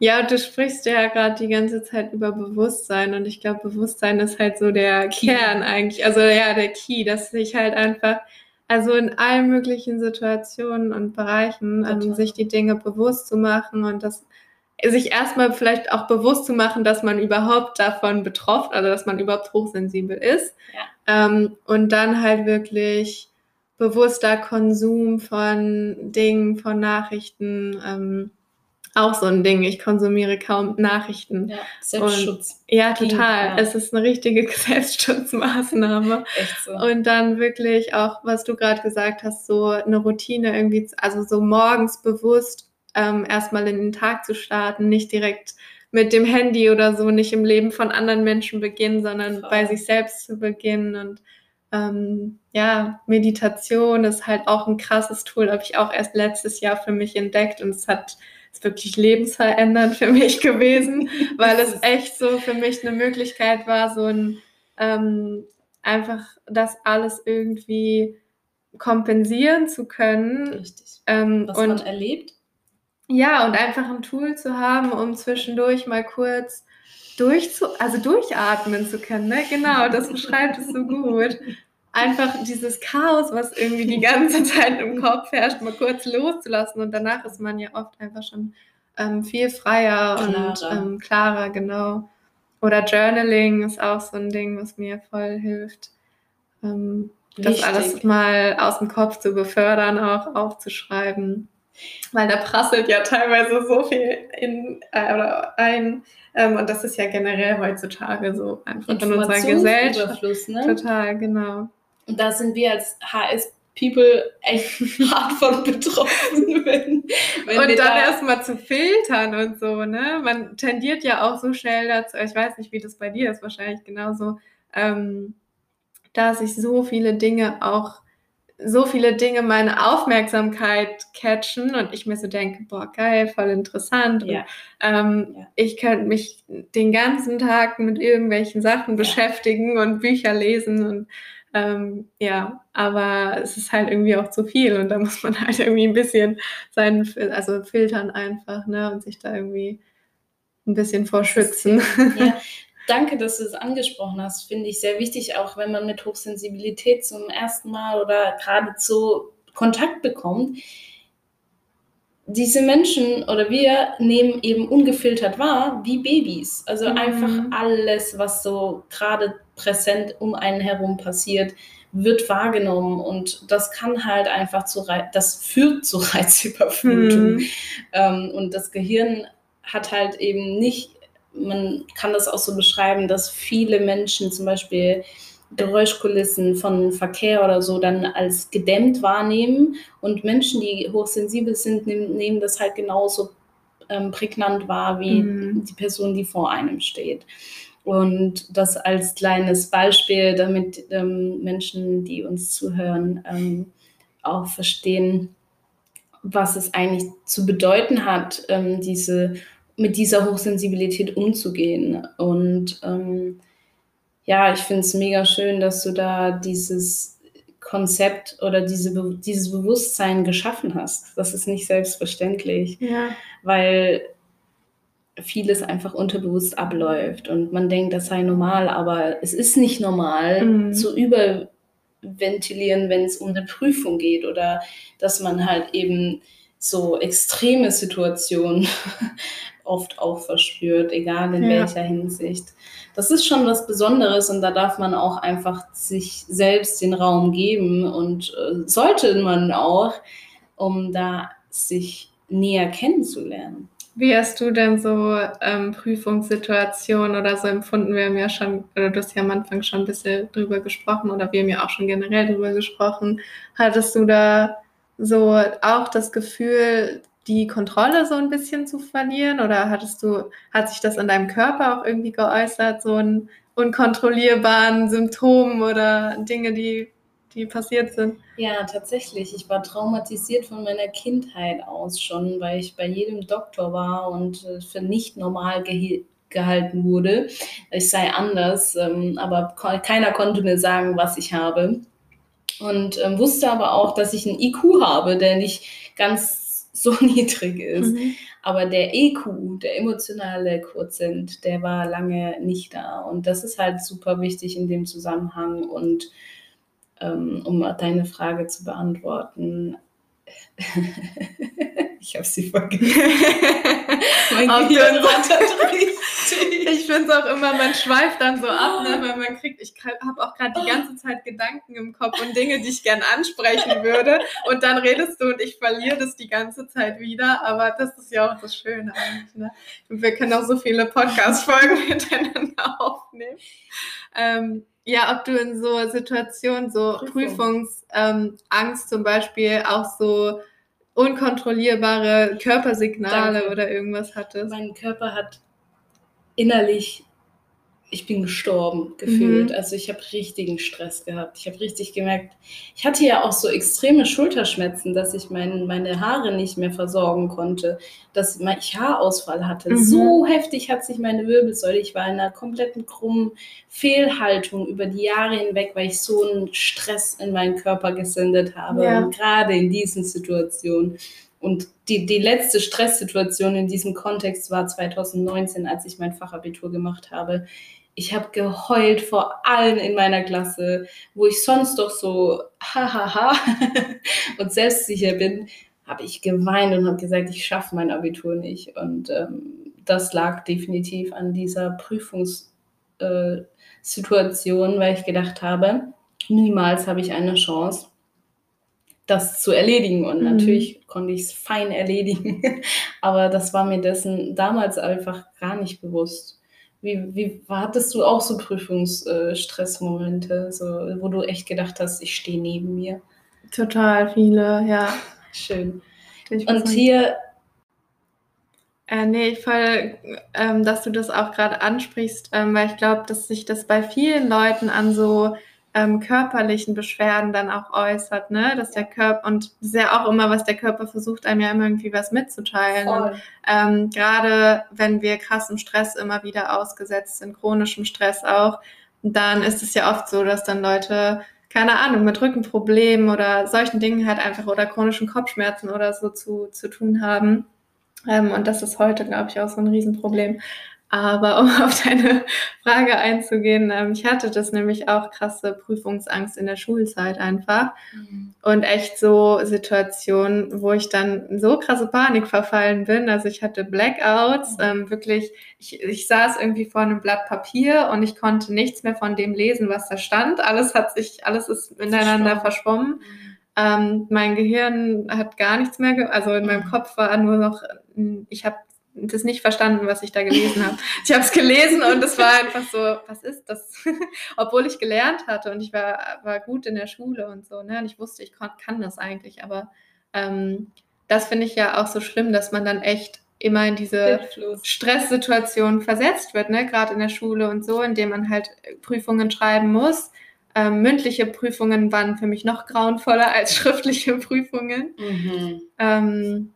Ja, du sprichst ja gerade die ganze Zeit über Bewusstsein und ich glaube, Bewusstsein ist halt so der Key. Kern eigentlich, also ja, der Key, dass sich halt einfach, also in allen möglichen Situationen und Bereichen, ähm, sich die Dinge bewusst zu machen und das sich erstmal vielleicht auch bewusst zu machen, dass man überhaupt davon betroffen, also dass man überhaupt hochsensibel ist. Ja. Ähm, und dann halt wirklich bewusster Konsum von Dingen, von Nachrichten. Ähm, auch so ein Ding. Ich konsumiere kaum Nachrichten. Ja, Selbstschutz. Und, ja, total. Ja. Es ist eine richtige Selbstschutzmaßnahme. Echt so. Und dann wirklich auch, was du gerade gesagt hast, so eine Routine irgendwie, also so morgens bewusst ähm, erstmal in den Tag zu starten, nicht direkt mit dem Handy oder so, nicht im Leben von anderen Menschen beginnen, sondern Voll. bei sich selbst zu beginnen. Und ähm, ja, Meditation ist halt auch ein krasses Tool, habe ich auch erst letztes Jahr für mich entdeckt und es hat ist wirklich lebensverändernd für mich gewesen, weil es echt so für mich eine Möglichkeit war, so ein ähm, einfach das alles irgendwie kompensieren zu können. Richtig. Ähm, Was und man erlebt. Ja, und einfach ein Tool zu haben, um zwischendurch mal kurz durchzu, also durchatmen zu können. Ne? Genau, das beschreibt es so gut. Einfach dieses Chaos, was irgendwie die ganze Zeit im Kopf herrscht, mal kurz loszulassen und danach ist man ja oft einfach schon ähm, viel freier klarer. und ähm, klarer, genau. Oder Journaling ist auch so ein Ding, was mir voll hilft, ähm, das alles mal aus dem Kopf zu befördern, auch aufzuschreiben weil da prasselt ja teilweise so viel in, äh, oder ein. Ähm, und das ist ja generell heutzutage so einfach in unserer Gesellschaft. Ne? Total, genau. Und da sind wir als HS People echt hart von betroffen. Wenn, wenn und dann da erstmal zu filtern und so, ne? Man tendiert ja auch so schnell dazu, ich weiß nicht, wie das bei dir ist, wahrscheinlich genauso, ähm, da sich so viele Dinge auch so viele Dinge meine Aufmerksamkeit catchen und ich mir so denke, boah, geil, voll interessant. Ja. Und, ähm, ja. Ich könnte mich den ganzen Tag mit irgendwelchen Sachen ja. beschäftigen und Bücher lesen und ähm, ja, aber es ist halt irgendwie auch zu viel und da muss man halt irgendwie ein bisschen seinen, also filtern einfach, ne, und sich da irgendwie ein bisschen vorschützen. Ja, danke, dass du es angesprochen hast. Finde ich sehr wichtig, auch wenn man mit Hochsensibilität zum ersten Mal oder geradezu Kontakt bekommt. Diese Menschen oder wir nehmen eben ungefiltert wahr wie Babys. Also mhm. einfach alles, was so gerade präsent um einen herum passiert, wird wahrgenommen und das kann halt einfach zu Reiz, das führt zu Reizüberflutung. Mhm. Ähm, und das Gehirn hat halt eben nicht man kann das auch so beschreiben, dass viele Menschen zum Beispiel Geräuschkulissen von Verkehr oder so dann als gedämmt wahrnehmen und Menschen, die hochsensibel sind, nehmen, nehmen das halt genauso ähm, prägnant wahr wie mhm. die Person, die vor einem steht. Und das als kleines Beispiel, damit ähm, Menschen, die uns zuhören, ähm, auch verstehen, was es eigentlich zu bedeuten hat, ähm, diese mit dieser Hochsensibilität umzugehen. Und ähm, ja, ich finde es mega schön, dass du da dieses Konzept oder diese, dieses Bewusstsein geschaffen hast. Das ist nicht selbstverständlich, ja. weil vieles einfach unterbewusst abläuft und man denkt, das sei normal, aber es ist nicht normal mhm. zu überventilieren, wenn es um eine Prüfung geht oder dass man halt eben so extreme Situationen oft auch verspürt, egal in ja. welcher Hinsicht. Das ist schon was Besonderes und da darf man auch einfach sich selbst den Raum geben und äh, sollte man auch, um da sich näher kennenzulernen. Wie hast du denn so ähm, Prüfungssituationen oder so empfunden? Wir haben ja schon, oder du hast ja am Anfang schon ein bisschen drüber gesprochen oder wir haben ja auch schon generell drüber gesprochen. Hattest du da so auch das Gefühl, die Kontrolle so ein bisschen zu verlieren? Oder hattest du, hat sich das in deinem Körper auch irgendwie geäußert, so ein unkontrollierbaren Symptomen oder Dinge, die, die passiert sind? Ja, tatsächlich. Ich war traumatisiert von meiner Kindheit aus schon, weil ich bei jedem Doktor war und äh, für nicht normal ge gehalten wurde. Ich sei anders, ähm, aber keiner konnte mir sagen, was ich habe. Und ähm, wusste aber auch, dass ich einen IQ habe, der nicht ganz so niedrig ist. Mhm. Aber der EQ, der emotionale Quotient, der war lange nicht da. Und das ist halt super wichtig in dem Zusammenhang. Und ähm, um deine Frage zu beantworten, ich habe sie vergessen. mein Gehirn Ich finde es auch immer, man schweift dann so ab, ne, weil man kriegt, ich habe auch gerade die ganze Zeit Gedanken im Kopf und Dinge, die ich gern ansprechen würde. Und dann redest du und ich verliere das die ganze Zeit wieder. Aber das ist ja auch das Schöne eigentlich. Ne? Und wir können auch so viele Podcast-Folgen miteinander aufnehmen. Ähm, ja, ob du in so Situationen, so Prüfungsangst ähm, zum Beispiel, auch so unkontrollierbare Körpersignale Danke. oder irgendwas hattest. Mein Körper hat innerlich ich bin gestorben gefühlt. Mhm. Also ich habe richtigen Stress gehabt. Ich habe richtig gemerkt, ich hatte ja auch so extreme Schulterschmerzen, dass ich mein, meine Haare nicht mehr versorgen konnte, dass ich Haarausfall hatte. Mhm. So heftig hat sich meine Wirbelsäule, ich war in einer kompletten krummen Fehlhaltung über die Jahre hinweg, weil ich so einen Stress in meinen Körper gesendet habe. Ja. Gerade in diesen Situationen. Und die, die letzte Stresssituation in diesem Kontext war 2019, als ich mein Fachabitur gemacht habe ich habe geheult vor allen in meiner Klasse, wo ich sonst doch so hahaha und selbstsicher bin, habe ich geweint und habe gesagt, ich schaffe mein Abitur nicht. Und ähm, das lag definitiv an dieser Prüfungssituation, äh, weil ich gedacht habe, niemals habe ich eine Chance, das zu erledigen. Und mhm. natürlich konnte ich es fein erledigen, aber das war mir dessen damals einfach gar nicht bewusst. Wie, wie hattest du auch so Prüfungsstressmomente, so, wo du echt gedacht hast, ich stehe neben mir? Total viele, ja. Schön. Und hier. Äh, nee, voll, ähm, dass du das auch gerade ansprichst, ähm, weil ich glaube, dass sich das bei vielen Leuten an so ähm, körperlichen Beschwerden dann auch äußert, ne? Dass der Körper, und das ist ja auch immer, was der Körper versucht, einem ja immer irgendwie was mitzuteilen. Und, ähm, Gerade wenn wir krassem Stress immer wieder ausgesetzt sind, chronischem Stress auch, dann ist es ja oft so, dass dann Leute keine Ahnung, mit Rückenproblemen oder solchen Dingen halt einfach oder chronischen Kopfschmerzen oder so zu, zu tun haben. Ähm, und das ist heute, glaube ich, auch so ein Riesenproblem. Aber um auf deine Frage einzugehen, ähm, ich hatte das nämlich auch krasse Prüfungsangst in der Schulzeit einfach. Mhm. Und echt so Situationen, wo ich dann so krasse Panik verfallen bin. Also ich hatte Blackouts, mhm. ähm, wirklich, ich, ich saß irgendwie vor einem Blatt Papier und ich konnte nichts mehr von dem lesen, was da stand. Alles hat sich, alles ist miteinander verschwommen. Mhm. Ähm, mein Gehirn hat gar nichts mehr, also in meinem mhm. Kopf war nur noch, ich habe das nicht verstanden, was ich da gelesen habe. Ich habe es gelesen und es war einfach so, was ist das? Obwohl ich gelernt hatte und ich war, war gut in der Schule und so, ne? Und ich wusste, ich kann, das eigentlich, aber ähm, das finde ich ja auch so schlimm, dass man dann echt immer in diese Stresssituation versetzt wird, ne? Gerade in der Schule und so, indem man halt Prüfungen schreiben muss. Ähm, mündliche Prüfungen waren für mich noch grauenvoller als schriftliche Prüfungen. Mhm. Ähm,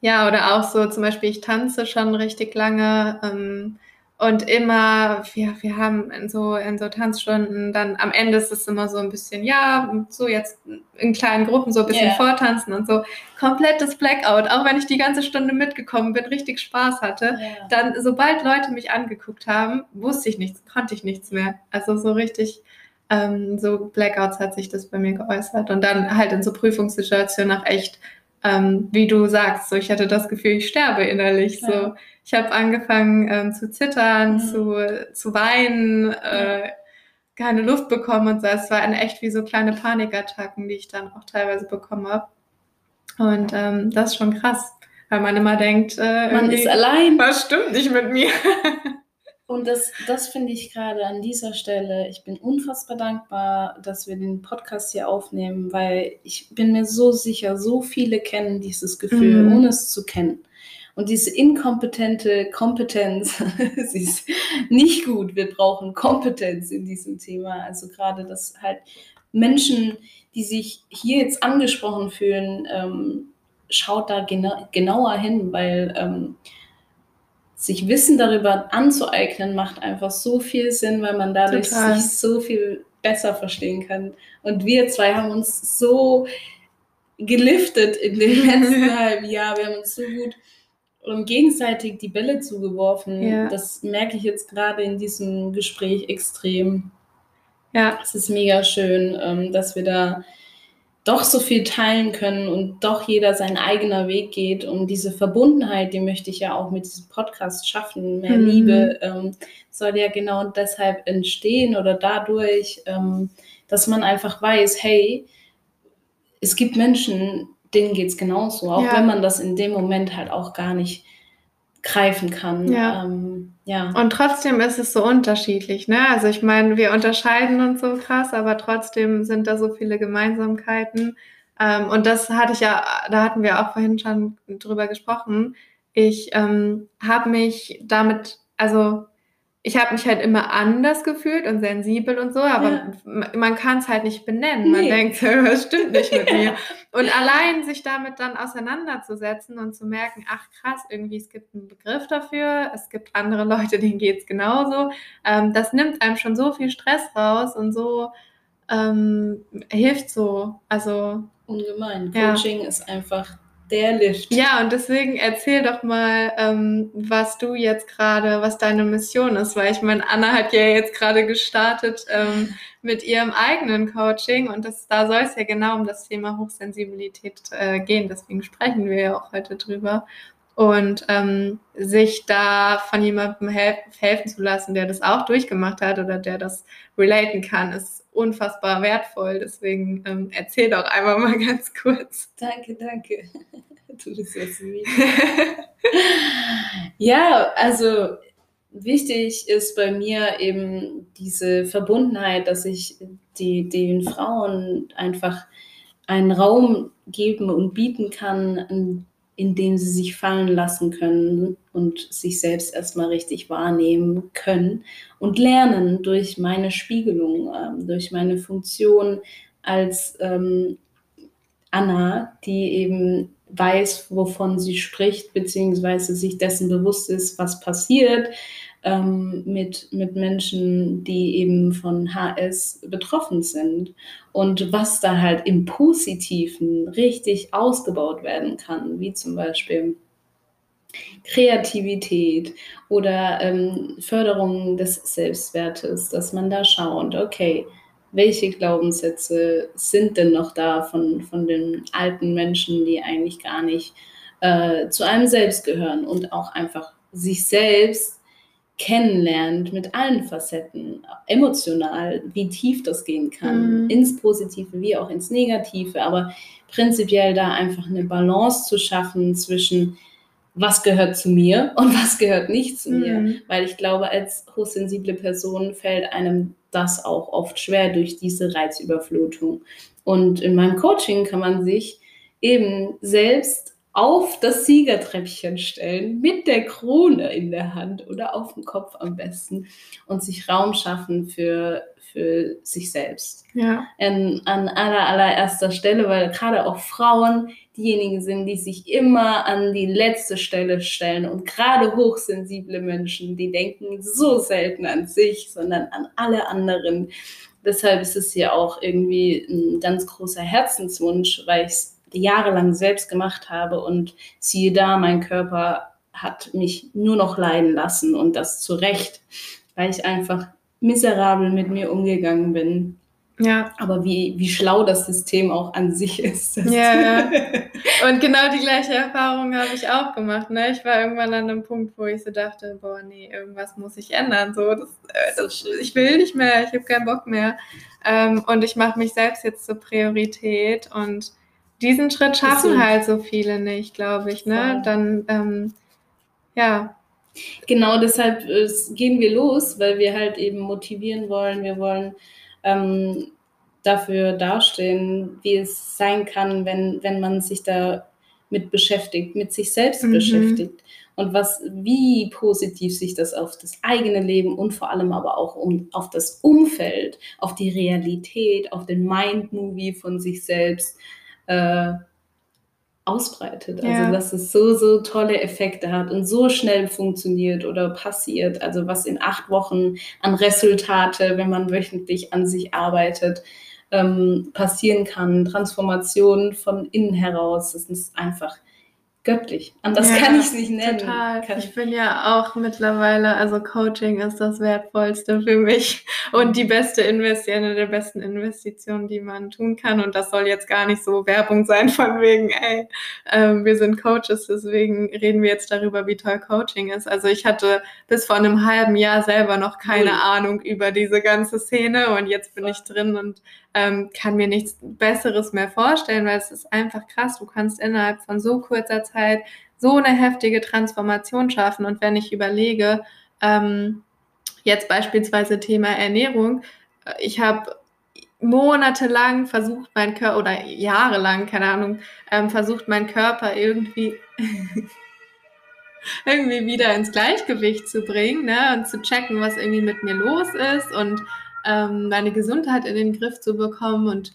ja, oder auch so zum Beispiel, ich tanze schon richtig lange ähm, und immer, wir, wir haben in so, in so Tanzstunden, dann am Ende ist es immer so ein bisschen, ja, so jetzt in kleinen Gruppen so ein bisschen yeah. vortanzen und so. Komplettes Blackout, auch wenn ich die ganze Stunde mitgekommen bin, richtig Spaß hatte. Yeah. Dann, sobald Leute mich angeguckt haben, wusste ich nichts, konnte ich nichts mehr. Also so richtig, ähm, so Blackouts hat sich das bei mir geäußert. Und dann halt in so Prüfungssituationen auch echt ähm, wie du sagst, so ich hatte das Gefühl, ich sterbe innerlich. Ja. So, ich habe angefangen ähm, zu zittern, mhm. zu, zu weinen, äh, keine Luft bekommen und so. Es waren echt wie so kleine Panikattacken, die ich dann auch teilweise bekommen habe. Und ähm, das ist schon krass, weil man immer denkt, äh, man ist allein. Was stimmt nicht mit mir? Und das, das finde ich gerade an dieser Stelle, ich bin unfassbar dankbar, dass wir den Podcast hier aufnehmen, weil ich bin mir so sicher, so viele kennen dieses Gefühl, mhm. ohne es zu kennen. Und diese inkompetente Kompetenz, sie ist nicht gut. Wir brauchen Kompetenz in diesem Thema. Also gerade, dass halt Menschen, die sich hier jetzt angesprochen fühlen, ähm, schaut da gena genauer hin, weil ähm, sich Wissen darüber anzueignen, macht einfach so viel Sinn, weil man dadurch Total. sich so viel besser verstehen kann. Und wir zwei haben uns so geliftet in dem letzten halben Jahr. Wir haben uns so gut und gegenseitig die Bälle zugeworfen. Ja. Das merke ich jetzt gerade in diesem Gespräch extrem. Ja. Es ist mega schön, ähm, dass wir da doch so viel teilen können und doch jeder seinen eigenen Weg geht. Und diese Verbundenheit, die möchte ich ja auch mit diesem Podcast schaffen. Mehr mhm. Liebe ähm, soll ja genau deshalb entstehen oder dadurch, ähm, dass man einfach weiß, hey, es gibt Menschen, denen geht es genauso, auch ja. wenn man das in dem Moment halt auch gar nicht greifen kann. Ja. Ähm, ja. Und trotzdem ist es so unterschiedlich, ne? Also ich meine, wir unterscheiden uns so krass, aber trotzdem sind da so viele Gemeinsamkeiten. Ähm, und das hatte ich ja, da hatten wir auch vorhin schon drüber gesprochen. Ich ähm, habe mich damit, also ich habe mich halt immer anders gefühlt und sensibel und so, aber ja. man kann es halt nicht benennen. Man nee. denkt, das stimmt nicht mit mir. Und allein sich damit dann auseinanderzusetzen und zu merken, ach krass, irgendwie es gibt einen Begriff dafür, es gibt andere Leute, denen geht es genauso. Ähm, das nimmt einem schon so viel Stress raus und so ähm, hilft so. Also ungemein. Coaching ja. ist einfach der Lift. Ja, und deswegen erzähl doch mal, ähm, was du jetzt gerade, was deine Mission ist, weil ich meine, Anna hat ja jetzt gerade gestartet ähm, mit ihrem eigenen Coaching und das, da soll es ja genau um das Thema Hochsensibilität äh, gehen. Deswegen sprechen wir ja auch heute drüber. Und ähm, sich da von jemandem helf helfen zu lassen, der das auch durchgemacht hat oder der das relaten kann, ist unfassbar wertvoll. Deswegen ähm, erzähl doch einmal mal ganz kurz. Danke, danke. Du bist sweet. ja, also wichtig ist bei mir eben diese Verbundenheit, dass ich die, den Frauen einfach einen Raum geben und bieten kann, indem sie sich fallen lassen können und sich selbst erstmal richtig wahrnehmen können und lernen durch meine Spiegelung, ähm, durch meine Funktion als ähm, Anna, die eben weiß, wovon sie spricht, beziehungsweise sich dessen bewusst ist, was passiert ähm, mit, mit Menschen, die eben von HS betroffen sind. Und was da halt im Positiven richtig ausgebaut werden kann, wie zum Beispiel Kreativität oder ähm, Förderung des Selbstwertes, dass man da schaut, okay, welche Glaubenssätze sind denn noch da von, von den alten Menschen, die eigentlich gar nicht äh, zu einem selbst gehören und auch einfach sich selbst kennenlernt mit allen Facetten, emotional, wie tief das gehen kann, mhm. ins Positive wie auch ins Negative, aber prinzipiell da einfach eine Balance zu schaffen zwischen was gehört zu mir und was gehört nicht zu mhm. mir. Weil ich glaube, als hochsensible Person fällt einem das auch oft schwer durch diese Reizüberflutung. Und in meinem Coaching kann man sich eben selbst auf das Siegertreppchen stellen, mit der Krone in der Hand oder auf dem Kopf am besten und sich Raum schaffen für, für sich selbst. Ja. In, an aller, allererster Stelle, weil gerade auch Frauen diejenigen sind, die sich immer an die letzte Stelle stellen und gerade hochsensible Menschen, die denken so selten an sich, sondern an alle anderen. Deshalb ist es ja auch irgendwie ein ganz großer Herzenswunsch, weil ich es jahrelang selbst gemacht habe und siehe da, mein Körper hat mich nur noch leiden lassen und das zu Recht, weil ich einfach miserabel mit mir umgegangen bin. Ja. Aber wie, wie schlau das System auch an sich ist. Ja, ja. Und genau die gleiche Erfahrung habe ich auch gemacht. Ne? Ich war irgendwann an einem Punkt, wo ich so dachte, boah, nee, irgendwas muss ich ändern. So, das, äh, das, ich will nicht mehr, ich habe keinen Bock mehr. Ähm, und ich mache mich selbst jetzt zur Priorität und diesen Schritt schaffen halt so viele nicht, glaube ich. Ne? Dann, ähm, ja. Genau deshalb äh, gehen wir los, weil wir halt eben motivieren wollen. Wir wollen ähm, dafür dastehen, wie es sein kann, wenn, wenn man sich da mit beschäftigt, mit sich selbst mhm. beschäftigt und was, wie positiv sich das auf das eigene Leben und vor allem aber auch um, auf das Umfeld, auf die Realität, auf den Mind-Movie von sich selbst äh, ausbreitet. Also ja. dass es so, so tolle Effekte hat und so schnell funktioniert oder passiert. Also was in acht Wochen an Resultate, wenn man wöchentlich an sich arbeitet, ähm, passieren kann. Transformation von innen heraus. Das ist einfach göttlich. Anders ja, kann ich es nicht nennen. Total. Kann ich bin ja auch mittlerweile, also Coaching ist das Wertvollste für mich und die beste Investition, eine der besten Investitionen, die man tun kann. Und das soll jetzt gar nicht so Werbung sein von wegen, ey, äh, wir sind Coaches, deswegen reden wir jetzt darüber, wie toll Coaching ist. Also ich hatte bis vor einem halben Jahr selber noch keine mhm. Ahnung über diese ganze Szene und jetzt bin ich drin und ähm, kann mir nichts Besseres mehr vorstellen, weil es ist einfach krass. Du kannst innerhalb von so kurzer Zeit so eine heftige Transformation schaffen. Und wenn ich überlege, ähm, jetzt beispielsweise Thema Ernährung, äh, ich habe monatelang versucht, mein Körper, oder jahrelang, keine Ahnung, ähm, versucht, meinen Körper irgendwie irgendwie wieder ins Gleichgewicht zu bringen ne? und zu checken, was irgendwie mit mir los ist und ähm, meine Gesundheit in den Griff zu bekommen. Und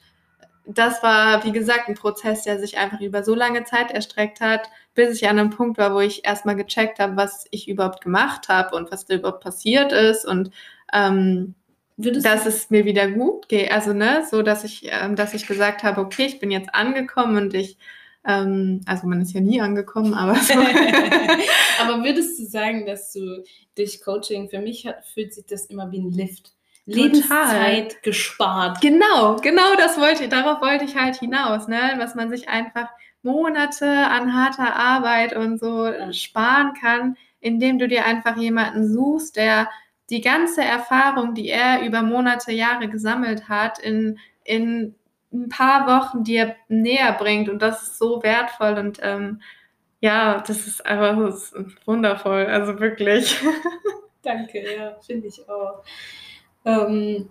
das war, wie gesagt, ein Prozess, der sich einfach über so lange Zeit erstreckt hat, bis ich an einem Punkt war, wo ich erstmal gecheckt habe, was ich überhaupt gemacht habe und was da überhaupt passiert ist und ähm, dass es mir wieder gut geht. Also, ne, so dass ich, ähm, dass ich gesagt habe, okay, ich bin jetzt angekommen und ich ähm, also man ist ja nie angekommen, aber so. aber würdest du sagen, dass du durch Coaching, für mich hat, fühlt sich das immer wie ein Lift. Lebenszeit gespart. Genau, genau das wollte, darauf wollte ich halt hinaus, ne? Was man sich einfach Monate an harter Arbeit und so sparen kann, indem du dir einfach jemanden suchst, der die ganze Erfahrung, die er über Monate, Jahre gesammelt hat, in, in ein paar Wochen dir näher bringt. Und das ist so wertvoll und ähm, ja, das ist einfach das ist wundervoll. Also wirklich. Danke, ja, finde ich auch. Ähm,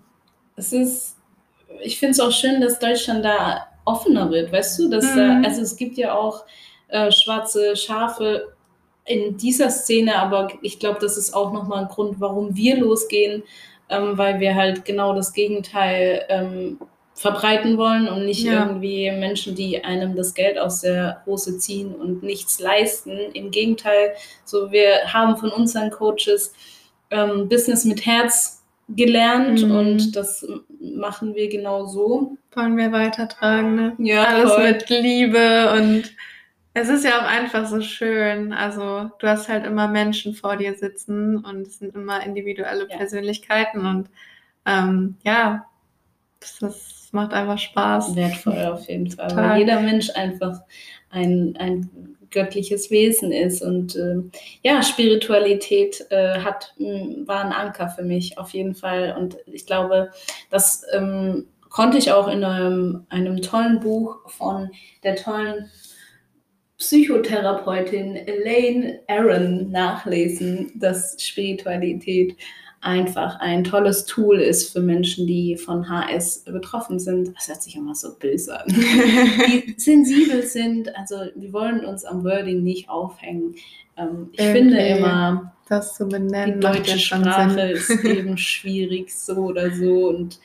es ist, ich finde es auch schön, dass Deutschland da offener wird, weißt du? Dass, mhm. da, also es gibt ja auch äh, schwarze Schafe in dieser Szene, aber ich glaube, das ist auch nochmal ein Grund, warum wir losgehen, ähm, weil wir halt genau das Gegenteil ähm, verbreiten wollen und nicht ja. irgendwie Menschen, die einem das Geld aus der Hose ziehen und nichts leisten. Im Gegenteil, so wir haben von unseren Coaches ähm, Business mit Herz gelernt mhm. und das machen wir genau so. Wollen wir weitertragen, ne? Ja, alles voll. mit Liebe und es ist ja auch einfach so schön. Also du hast halt immer Menschen vor dir sitzen und es sind immer individuelle ja. Persönlichkeiten und ähm, ja, das, das, macht einfach Spaß. Wertvoll auf jeden Fall, Total. weil jeder Mensch einfach ein, ein göttliches Wesen ist. Und äh, ja, Spiritualität äh, hat, war ein Anker für mich auf jeden Fall. Und ich glaube, das ähm, konnte ich auch in einem, einem tollen Buch von der tollen Psychotherapeutin Elaine Aaron nachlesen, dass Spiritualität einfach ein tolles Tool ist für Menschen, die von HS betroffen sind. Das hört sich immer so böse an. die sensibel sind. Also wir wollen uns am Wording nicht aufhängen. Ähm, ich okay. finde immer, das zu benennen, die deutsche Sprache ist eben schwierig so oder so und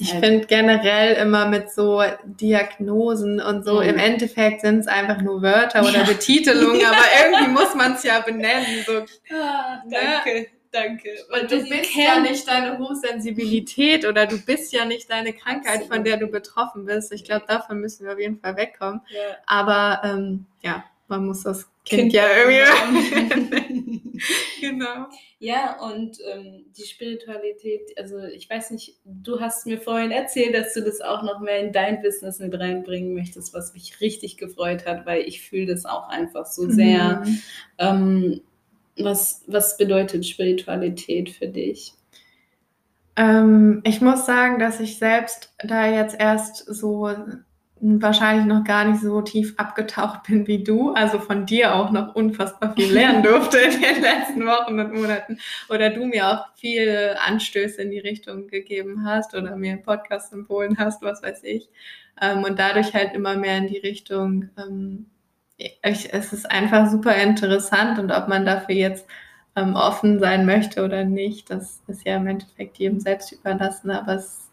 ich halt finde generell immer mit so Diagnosen und so, mhm. im Endeffekt sind es einfach nur Wörter oder ja. Betitelungen, aber irgendwie muss man es ja benennen. So. Ah, ne? danke. Ne? Danke. Weil du bist ja nicht deine Hochsensibilität oder du bist ja nicht deine Krankheit, von der du betroffen bist. Ich glaube, davon müssen wir auf jeden Fall wegkommen. Ja. Aber ähm, ja, man muss das Kind, kind ja irgendwie. genau. Ja, und ähm, die Spiritualität, also ich weiß nicht, du hast mir vorhin erzählt, dass du das auch noch mehr in dein Business mit reinbringen möchtest, was mich richtig gefreut hat, weil ich fühle das auch einfach so sehr. Mhm. Ähm, was, was bedeutet Spiritualität für dich? Ähm, ich muss sagen, dass ich selbst da jetzt erst so wahrscheinlich noch gar nicht so tief abgetaucht bin wie du, also von dir auch noch unfassbar viel lernen durfte in den letzten Wochen und Monaten oder du mir auch viele Anstöße in die Richtung gegeben hast oder mir einen Podcast empfohlen hast, was weiß ich. Ähm, und dadurch halt immer mehr in die Richtung, ähm, ich, es ist einfach super interessant und ob man dafür jetzt ähm, offen sein möchte oder nicht, das ist ja im Endeffekt jedem selbst überlassen, aber es,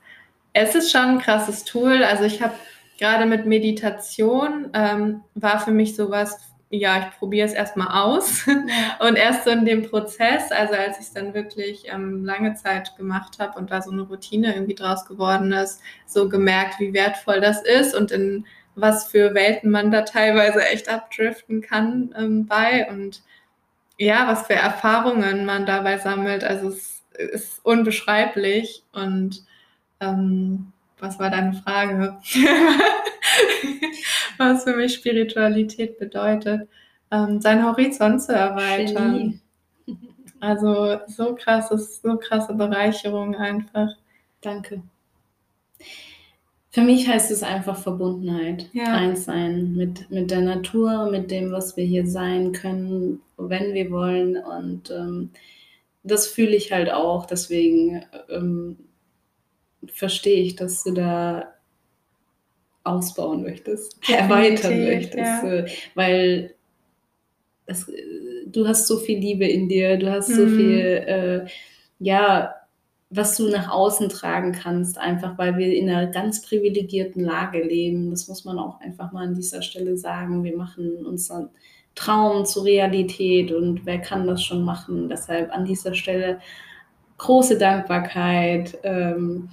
es ist schon ein krasses Tool. Also ich habe gerade mit Meditation ähm, war für mich sowas, ja, ich probiere es erstmal aus. Und erst so in dem Prozess, also als ich es dann wirklich ähm, lange Zeit gemacht habe und da so eine Routine irgendwie draus geworden ist, so gemerkt, wie wertvoll das ist und in was für Welten man da teilweise echt abdriften kann ähm, bei und ja, was für Erfahrungen man dabei sammelt. Also es ist unbeschreiblich und ähm, was war deine Frage? was für mich Spiritualität bedeutet, ähm, seinen Horizont zu erweitern. Also so krasses, so krasse Bereicherung einfach. Danke. Für mich heißt es einfach Verbundenheit, ja. eins sein mit, mit der Natur, mit dem, was wir hier sein können, wenn wir wollen. Und ähm, das fühle ich halt auch. Deswegen ähm, verstehe ich, dass du da ausbauen möchtest, erweitern möchtest, ja. Äh, weil das, du hast so viel Liebe in dir, du hast mhm. so viel, äh, ja, was du nach außen tragen kannst, einfach weil wir in einer ganz privilegierten Lage leben. Das muss man auch einfach mal an dieser Stelle sagen. Wir machen unseren Traum zur Realität und wer kann das schon machen? Deshalb an dieser Stelle große Dankbarkeit. Ähm,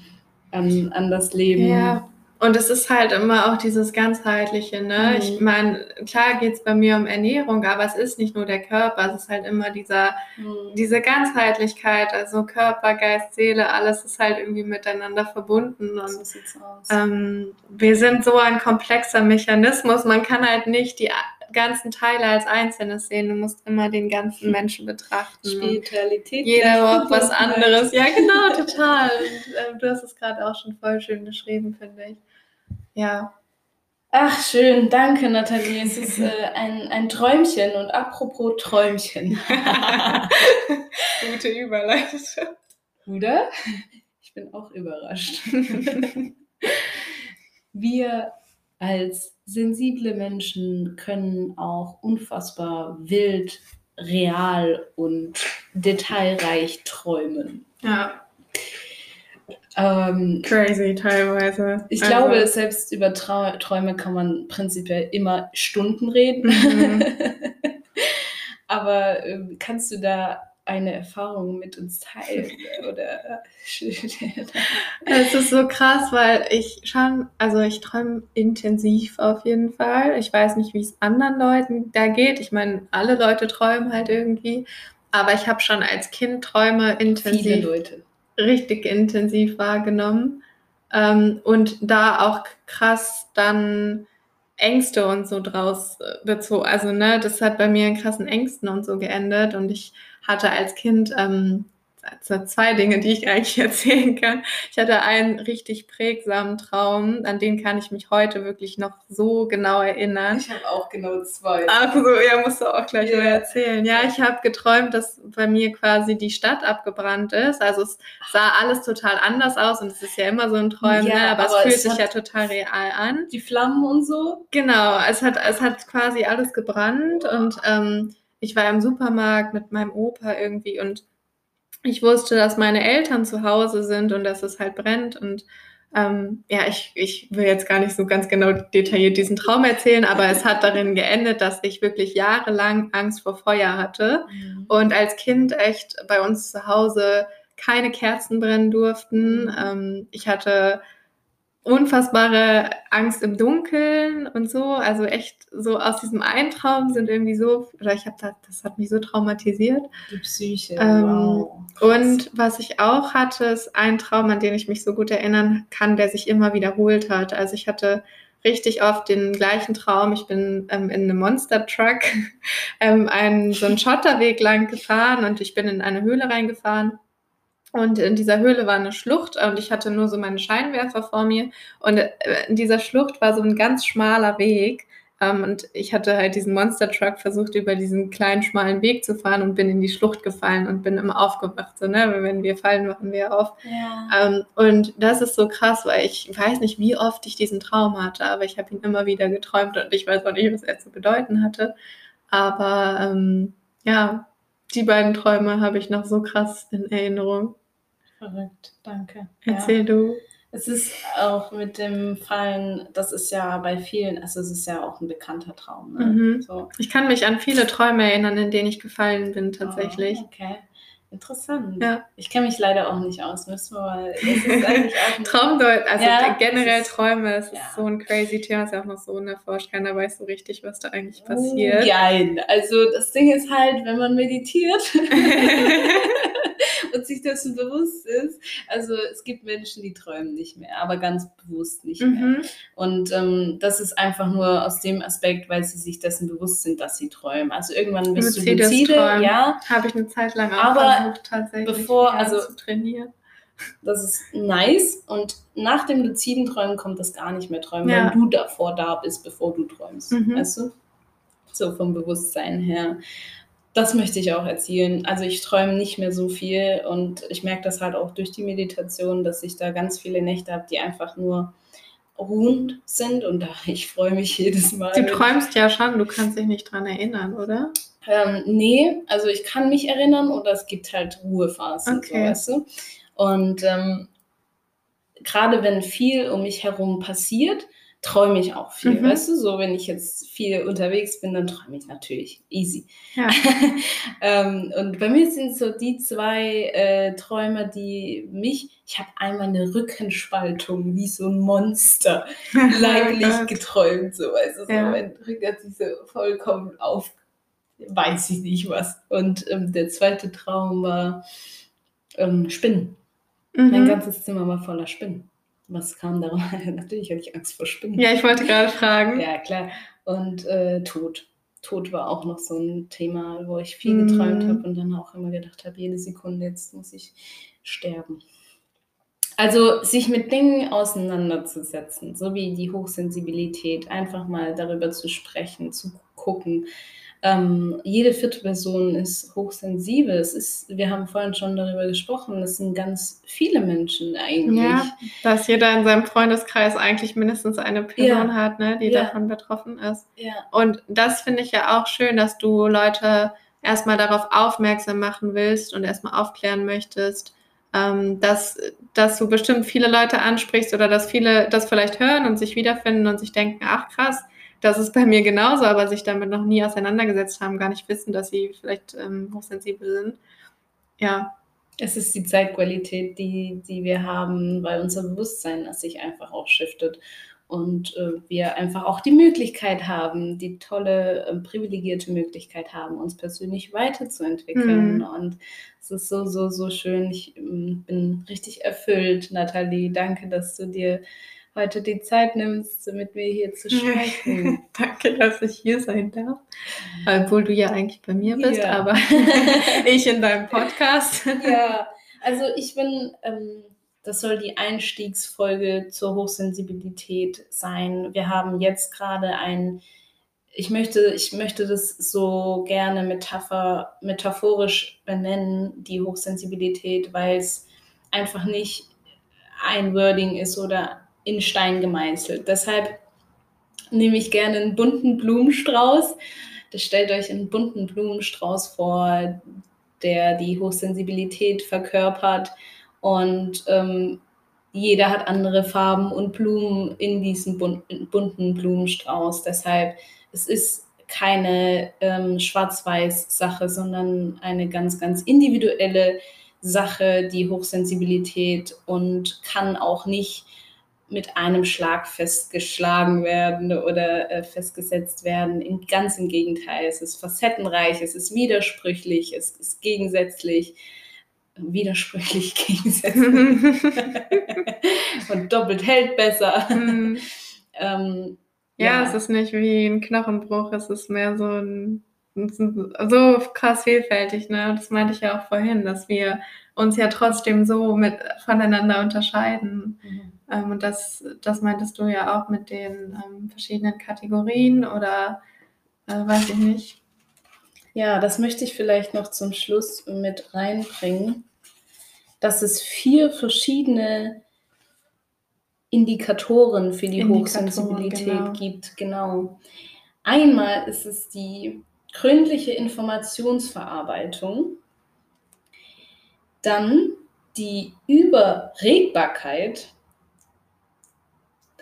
an, an das Leben. Ja. Und es ist halt immer auch dieses ganzheitliche, ne? Mhm. Ich meine, klar geht es bei mir um Ernährung, aber es ist nicht nur der Körper, es ist halt immer dieser, mhm. diese Ganzheitlichkeit, also Körper, Geist, Seele, alles ist halt irgendwie miteinander verbunden. Und so sieht's aus. Ähm, wir sind so ein komplexer Mechanismus, man kann halt nicht die ganzen Teile als Einzelnes sehen. Du musst immer den ganzen hm. Menschen betrachten. Spiritualität. Jeder braucht was anderes. Ja, genau, total. Und, äh, du hast es gerade auch schon voll schön beschrieben, finde ich. Ja. Ach, schön. Danke, Nathalie. Es ist äh, ein, ein Träumchen. Und apropos Träumchen. Gute Überleitung. Oder? Ich bin auch überrascht. Wir als sensible Menschen können auch unfassbar wild, real und detailreich träumen. Ja, Ähm, crazy teilweise. ich Also, glaube, selbst über Trau Träume kann man prinzipiell immer Stunden reden. Mhm. Aber ähm, kannst du da eine Erfahrung mit uns teilen? Oder Es ist so krass, weil ich schon, also ich träume intensiv auf jeden Fall. Ich weiß nicht, wie es anderen Leuten da geht. Ich meine, alle Leute träumen halt irgendwie. Aber ich habe schon als Kind Träume viele intensiv, Leute. Richtig intensiv wahrgenommen. Ähm, und da auch krass dann Ängste und so draus äh, bezogen. Also, ne, das hat bei mir in krassen Ängsten und so geendet. Und ich hatte als Kind ähm, zwei Dinge, die ich eigentlich erzählen kann. Ich hatte einen richtig prägsamen Traum, an den kann ich mich heute wirklich noch so genau erinnern. Ich habe auch genau zwei. Ach so, ja, musst du auch gleich Ja. mal erzählen. Ja, ich habe geträumt, dass bei mir quasi die Stadt abgebrannt ist. Also es sah alles total anders aus und es ist ja immer so ein Träumen, Ja, ne? aber, aber es fühlt es sich ja total real an. Die Flammen und so. Genau, es hat, es hat quasi alles gebrannt und ähm, ich war im Supermarkt mit meinem Opa irgendwie und ich wusste, dass meine Eltern zu Hause sind und dass es halt brennt und ähm, ja, ich, ich will jetzt gar nicht so ganz genau detailliert diesen Traum erzählen, aber es hat darin geendet, dass ich wirklich jahrelang Angst vor Feuer hatte und als Kind echt bei uns zu Hause keine Kerzen brennen durften. Mhm. Ähm, ich hatte unfassbare Angst im Dunkeln und so. Also echt so aus diesem einen Traum sind irgendwie so, oder ich habe das, das hat mich so traumatisiert. Die Psyche. Ähm, wow. Und was ich auch hatte, ist ein Traum, an den ich mich so gut erinnern kann, der sich immer wiederholt hat. Also ich hatte richtig oft den gleichen Traum. Ich bin ähm, in einem Monster Truck ähm, einen, so einen Schotterweg lang gefahren und ich bin in eine Höhle reingefahren. Und in dieser Höhle war eine Schlucht und ich hatte nur so meine Scheinwerfer vor mir. Und äh, in dieser Schlucht war so ein ganz schmaler Weg. Ähm, und ich hatte halt diesen Monster Truck versucht, über diesen kleinen, schmalen Weg zu fahren und bin in die Schlucht gefallen und bin immer aufgewacht. So, ne? Wenn wir fallen, machen wir auf. ja. Ähm, und das ist so krass, weil ich weiß nicht, wie oft ich diesen Traum hatte, aber ich habe ihn immer wieder geträumt und ich weiß auch nicht, was er zu bedeuten hatte. Aber ähm, ja, die beiden Träume habe ich noch so krass in Erinnerung. Verrückt, danke. Ja. Erzähl du. Es ist auch mit dem Fallen, das ist ja bei vielen, also es ist ja auch ein bekannter Traum. Ne? Mhm. So. Ich kann mich an viele Träume erinnern, in denen ich gefallen bin, tatsächlich. Oh, okay. Interessant. Ja. Ich kenne mich leider auch nicht aus, müssen wir mal. Traumdeut, also Ja, generell ist- Träume, es ja. ist so ein crazy Thema, ist ja auch noch so unerforscht. Keiner weiß so richtig, was da eigentlich passiert. Geil. Also das Ding ist halt, wenn man meditiert und sich dessen bewusst ist, also es gibt Menschen, die träumen nicht mehr, aber ganz bewusst nicht mehr. mhm. Und ähm, das ist einfach nur aus dem Aspekt, weil sie sich dessen bewusst sind, dass sie träumen. Also irgendwann bist du Luzides lucide, ja, Habe ich eine Zeit lang auch Aber versucht, tatsächlich bevor- mehr also- zu trainieren. das ist nice. Und nach dem luziden Träumen kommt das gar nicht mehr träumen, Ja. weil du davor da bist, bevor du träumst. Mhm. Weißt du? So vom Bewusstsein her. Das möchte ich auch erzielen. Also ich träume nicht mehr so viel und ich merke das halt auch durch die Meditation, dass ich da ganz viele Nächte habe, die einfach nur ruhend sind und da, ich freue mich jedes Mal. Du träumst ja schon, du kannst dich nicht dran erinnern, oder? Ähm, nee, also ich kann mich erinnern oder es gibt halt Ruhephasen, Okay. so, weißt du? Und ähm, gerade wenn viel um mich herum passiert, träume ich auch viel, Mhm. weißt du? So, wenn ich jetzt viel unterwegs bin, dann träume ich natürlich easy. Ja. ähm, und bei mir sind so die zwei äh, Träume, die mich, ich habe einmal eine Rückenspaltung, wie so ein Monster, leiblich Oh Gott. geträumt, so, also so Ja. mein Rücken hat sich so vollkommen auf, weiß ich nicht was. Und ähm, der zweite Traum war ähm, Spinnen. Mein Mhm. ganzes Zimmer war voller Spinnen. Was kam daraus? Natürlich hatte ich Angst vor Spinnen. Ja, ich wollte gerade fragen. Ja, klar. Und äh, Tod. Tod war auch noch so ein Thema, wo ich viel Mhm. geträumt habe und dann auch immer gedacht habe, jede Sekunde, jetzt muss ich sterben. Also sich mit Dingen auseinanderzusetzen, so wie die Hochsensibilität, einfach mal darüber zu sprechen, zu gucken, Ähm, jede vierte Person ist hochsensibel. Es ist, wir haben vorhin schon darüber gesprochen, es sind ganz viele Menschen eigentlich. Ja, dass jeder in seinem Freundeskreis eigentlich mindestens eine Person ja. hat, ne, die ja. davon betroffen ist. Ja. Und das finde ich ja auch schön, dass du Leute erstmal darauf aufmerksam machen willst und erstmal aufklären möchtest, ähm, dass, dass du bestimmt viele Leute ansprichst oder dass viele das vielleicht hören und sich wiederfinden und sich denken, ach krass, das ist bei mir genauso, aber sich damit noch nie auseinandergesetzt haben, gar nicht wissen, dass sie vielleicht ähm, hochsensibel sind. Ja. Es ist die Zeitqualität, die, die wir haben, weil unser Bewusstsein sich einfach auch shiftet und äh, wir einfach auch die Möglichkeit haben, die tolle, äh, privilegierte Möglichkeit haben, uns persönlich weiterzuentwickeln. Mhm. Und es ist so, so, so schön. Ich äh, bin richtig erfüllt, Nathalie. Danke, dass du dir heute die Zeit nimmst, mit mir hier zu sprechen. Danke, dass ich hier sein darf. Obwohl du ja eigentlich bei mir bist, ja. aber ich in deinem Podcast. ja, also ich bin, ähm, das soll die Einstiegsfolge zur Hochsensibilität sein. Wir haben jetzt gerade ein, ich möchte, ich möchte das so gerne Metapher, metaphorisch benennen, die Hochsensibilität, weil es einfach nicht ein Wording ist oder in Stein gemeißelt. Deshalb nehme ich gerne einen bunten Blumenstrauß. Das stellt euch einen bunten Blumenstrauß vor, der die Hochsensibilität verkörpert. Und ähm, jeder hat andere Farben und Blumen in diesem bunten Blumenstrauß. Deshalb, es ist keine ähm, Schwarz-Weiß-Sache, sondern eine ganz, ganz individuelle Sache, die Hochsensibilität und kann auch nicht mit einem Schlag festgeschlagen werden oder äh, festgesetzt werden. In, ganz im Gegenteil, es ist facettenreich, es ist widersprüchlich, es ist gegensätzlich. Widersprüchlich, gegensätzlich. Und doppelt hält besser. Mhm. Ähm, ja, ja, es ist nicht wie ein Knochenbruch, es ist mehr so ein so krass vielfältig, ne? Das meinte ich ja auch vorhin, dass wir uns ja trotzdem so mit voneinander unterscheiden. Mhm. Ähm, und das, das meintest du ja auch mit den ähm, verschiedenen Kategorien oder äh, weiß ich nicht. Ja, das möchte ich vielleicht noch zum Schluss mit reinbringen, dass es vier verschiedene Indikatoren für die Indikatoren, Hochsensibilität genau. gibt. Genau. Einmal ist es die gründliche Informationsverarbeitung, dann die Überregbarkeit,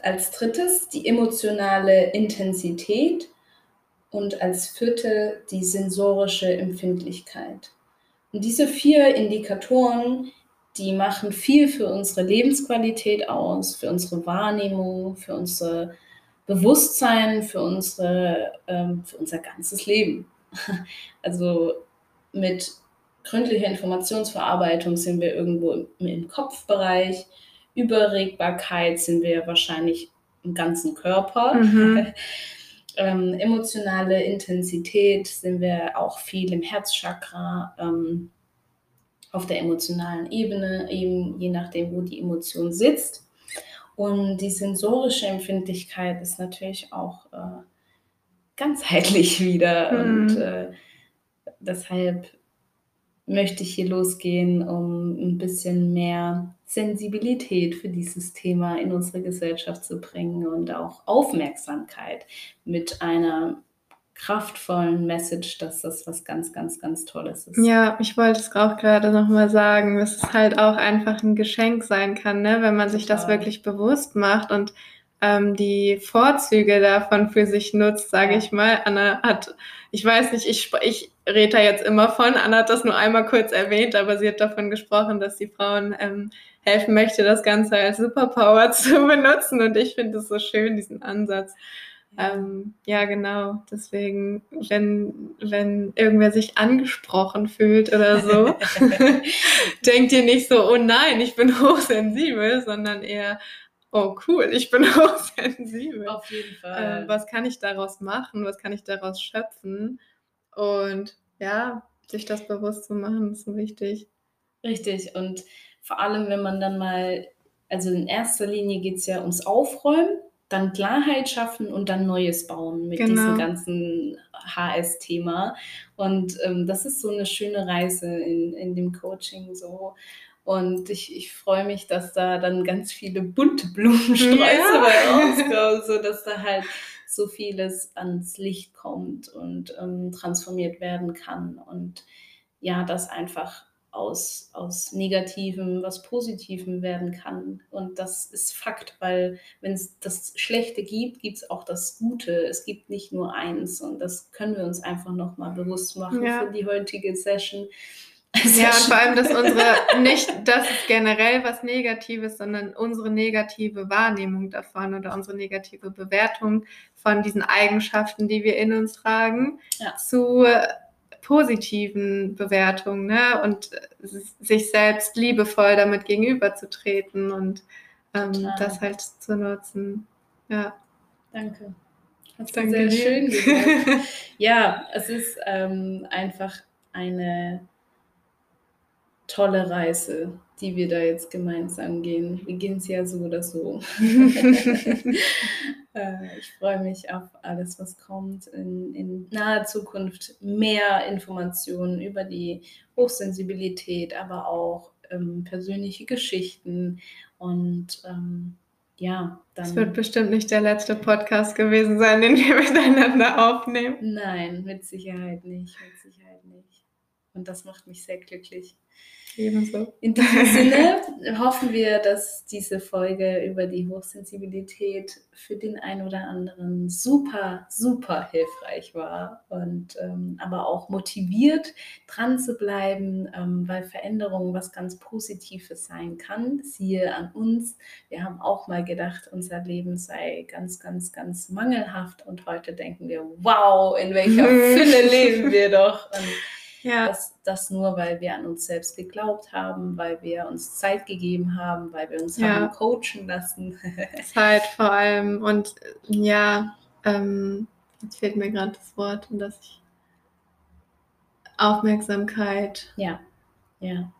als drittes die emotionale Intensität und als vierte die sensorische Empfindlichkeit. Und diese vier Indikatoren, die machen viel für unsere Lebensqualität aus, für unsere Wahrnehmung, für unser Bewusstsein, für, unsere, ähm, für unser ganzes Leben. Also mit gründlicher Informationsverarbeitung sind wir irgendwo im, im Kopfbereich. Überregbarkeit sind wir wahrscheinlich im ganzen Körper. Mhm. ähm, emotionale Intensität sind wir auch viel im Herzchakra, ähm, auf der emotionalen Ebene, eben je nachdem, wo die Emotion sitzt. Und die sensorische Empfindlichkeit ist natürlich auch äh, ganzheitlich wieder. Mhm. Und äh, deshalb möchte ich hier losgehen, um ein bisschen mehr Sensibilität für dieses Thema in unsere Gesellschaft zu bringen und auch Aufmerksamkeit mit einer kraftvollen Message, dass das was ganz, ganz, ganz Tolles ist. Ja, ich wollte es auch gerade nochmal sagen, dass es halt auch einfach ein Geschenk sein kann, ne? wenn man sich das wirklich bewusst macht und ähm, die Vorzüge davon für sich nutzt, sage ja. ich mal. Anna hat, ich weiß nicht, ich, ich rede da jetzt immer von, Anna hat das nur einmal kurz erwähnt, aber sie hat davon gesprochen, dass die Frauen ähm, helfen möchte, das Ganze als Superpower zu benutzen und ich finde es so schön, diesen Ansatz. Ähm, ja, genau. Deswegen, wenn, wenn irgendwer sich angesprochen fühlt oder so, denkt ihr nicht so, oh nein, ich bin hochsensibel, sondern eher, oh cool, ich bin hochsensibel. Auf jeden Fall. Äh, was kann ich daraus machen? Was kann ich daraus schöpfen? Und ja, sich das bewusst zu machen, ist so wichtig. Richtig. Und vor allem, wenn man dann mal, also in erster Linie geht es ja ums Aufräumen dann Klarheit schaffen und dann Neues bauen mit Genau. diesem ganzen HS-Thema. Und ähm, das ist so eine schöne Reise in, in dem Coaching so. Und ich, ich freue mich, dass da dann ganz viele bunte Blumensträuße Ja. bei rauskommen, so dass da halt so vieles ans Licht kommt und ähm, transformiert werden kann. Und ja, dass einfach aus, aus Negativem was Positivem werden kann. Und das ist Fakt, weil wenn es das Schlechte gibt, gibt es auch das Gute. Es gibt nicht nur eins. Und das können wir uns einfach nochmal bewusst machen Ja. für die heutige Session. Ja, und vor allem, dass unsere, nicht, dass es generell was Negatives, sondern unsere negative Wahrnehmung davon oder unsere negative Bewertung von diesen Eigenschaften, die wir in uns tragen, Ja. zu positiven Bewertungen ne? und äh, sich selbst liebevoll damit gegenüberzutreten und ähm, das halt zu nutzen. Ja, Danke. Hast du sehr schön gesagt. Ja, es ist ähm, einfach eine tolle Reise, die wir da jetzt gemeinsam gehen. Wir gehen es ja so oder so. Äh, ich freue mich auf alles, was kommt. In, in naher Zukunft mehr Informationen über die Hochsensibilität, aber auch ähm, persönliche Geschichten und ähm, ja, dann. Es wird bestimmt nicht der letzte Podcast gewesen sein, den wir miteinander aufnehmen. Nein, mit Sicherheit nicht, mit Sicherheit nicht. Und das macht mich sehr glücklich. Ebenso. In diesem Sinne hoffen wir, dass diese Folge über die Hochsensibilität für den einen oder anderen super, super hilfreich war und ähm, aber auch motiviert dran zu bleiben, ähm, weil Veränderung was ganz Positives sein kann. Siehe an uns. Wir haben auch mal gedacht, unser Leben sei ganz, ganz, ganz mangelhaft und heute denken wir, wow, in welcher Fülle leben wir doch. Und Ja, das, das nur, weil wir an uns selbst geglaubt haben, weil wir uns Zeit gegeben haben, weil wir uns Ja. haben coachen lassen. Zeit vor allem. Und ja, ähm, jetzt fehlt mir gerade das Wort, und dass ich Aufmerksamkeit, ja, ja,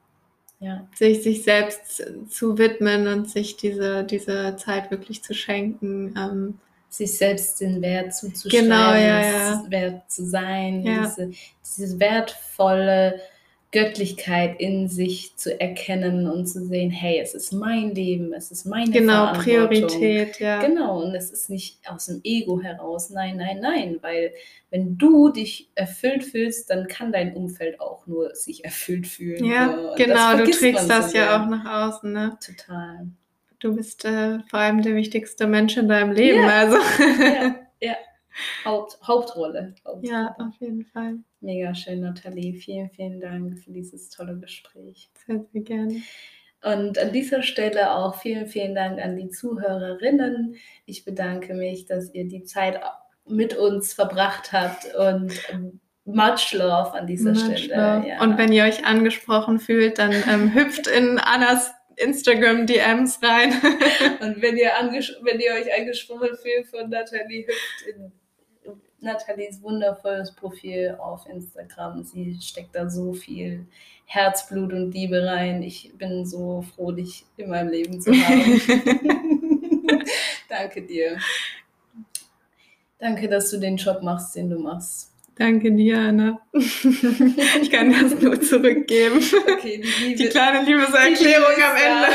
ja, sich, sich selbst zu widmen und sich diese, diese Zeit wirklich zu schenken. Ähm, sich selbst den Wert zuzuschreiben, Genau, ja, ja. wert zu sein, Ja. diese, diese wertvolle Göttlichkeit in sich zu erkennen und zu sehen, hey, es ist mein Leben, es ist meine genau. Priorität, ja. Genau, und es ist nicht aus dem Ego heraus, nein, nein, nein, weil wenn du dich erfüllt fühlst, dann kann dein Umfeld auch nur sich erfüllt fühlen. Ja, genau, du trägst das so ja auch nach außen, ne? Total. Du bist äh, vor allem der wichtigste Mensch in deinem Leben, Ja. also. Ja, ja. Haupt, Hauptrolle. Hauptrolle. ja, auf jeden Fall. Mega schön, Nathalie. Vielen, vielen Dank für dieses tolle Gespräch. Sehr, sehr gerne. Und an dieser Stelle auch vielen, vielen Dank an die Zuhörerinnen. Ich bedanke mich, dass ihr die Zeit mit uns verbracht habt und much love an dieser Much Stelle. Ja. Und wenn ihr euch angesprochen fühlt, dann ähm, hüpft in Annas Instagram-DMs rein. Und wenn ihr, wenn ihr euch angesprochen fühlt von Nathalie, hüpft in Nathalies wundervolles Profil auf Instagram. Sie steckt da so viel Herzblut und Liebe rein. Ich bin so froh, dich in meinem Leben zu haben. Danke dir. Danke, dass du den Job machst, den du machst. Danke dir, Anna. Ich kann das nur zurückgeben. Okay, die Liebe. Die kleine Liebeserklärung Die am Ende.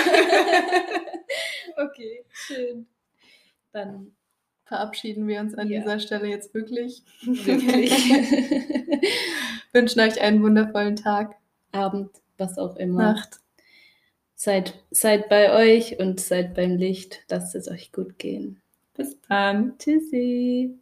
okay, schön. Dann Verabschieden wir uns an Ja. dieser Stelle jetzt wirklich. wirklich. Wünschen euch einen wundervollen Tag, Abend, was auch immer. Nacht. Seid, seid bei euch und seid beim Licht. Lasst es euch gut gehen. Bis dann. Tschüssi.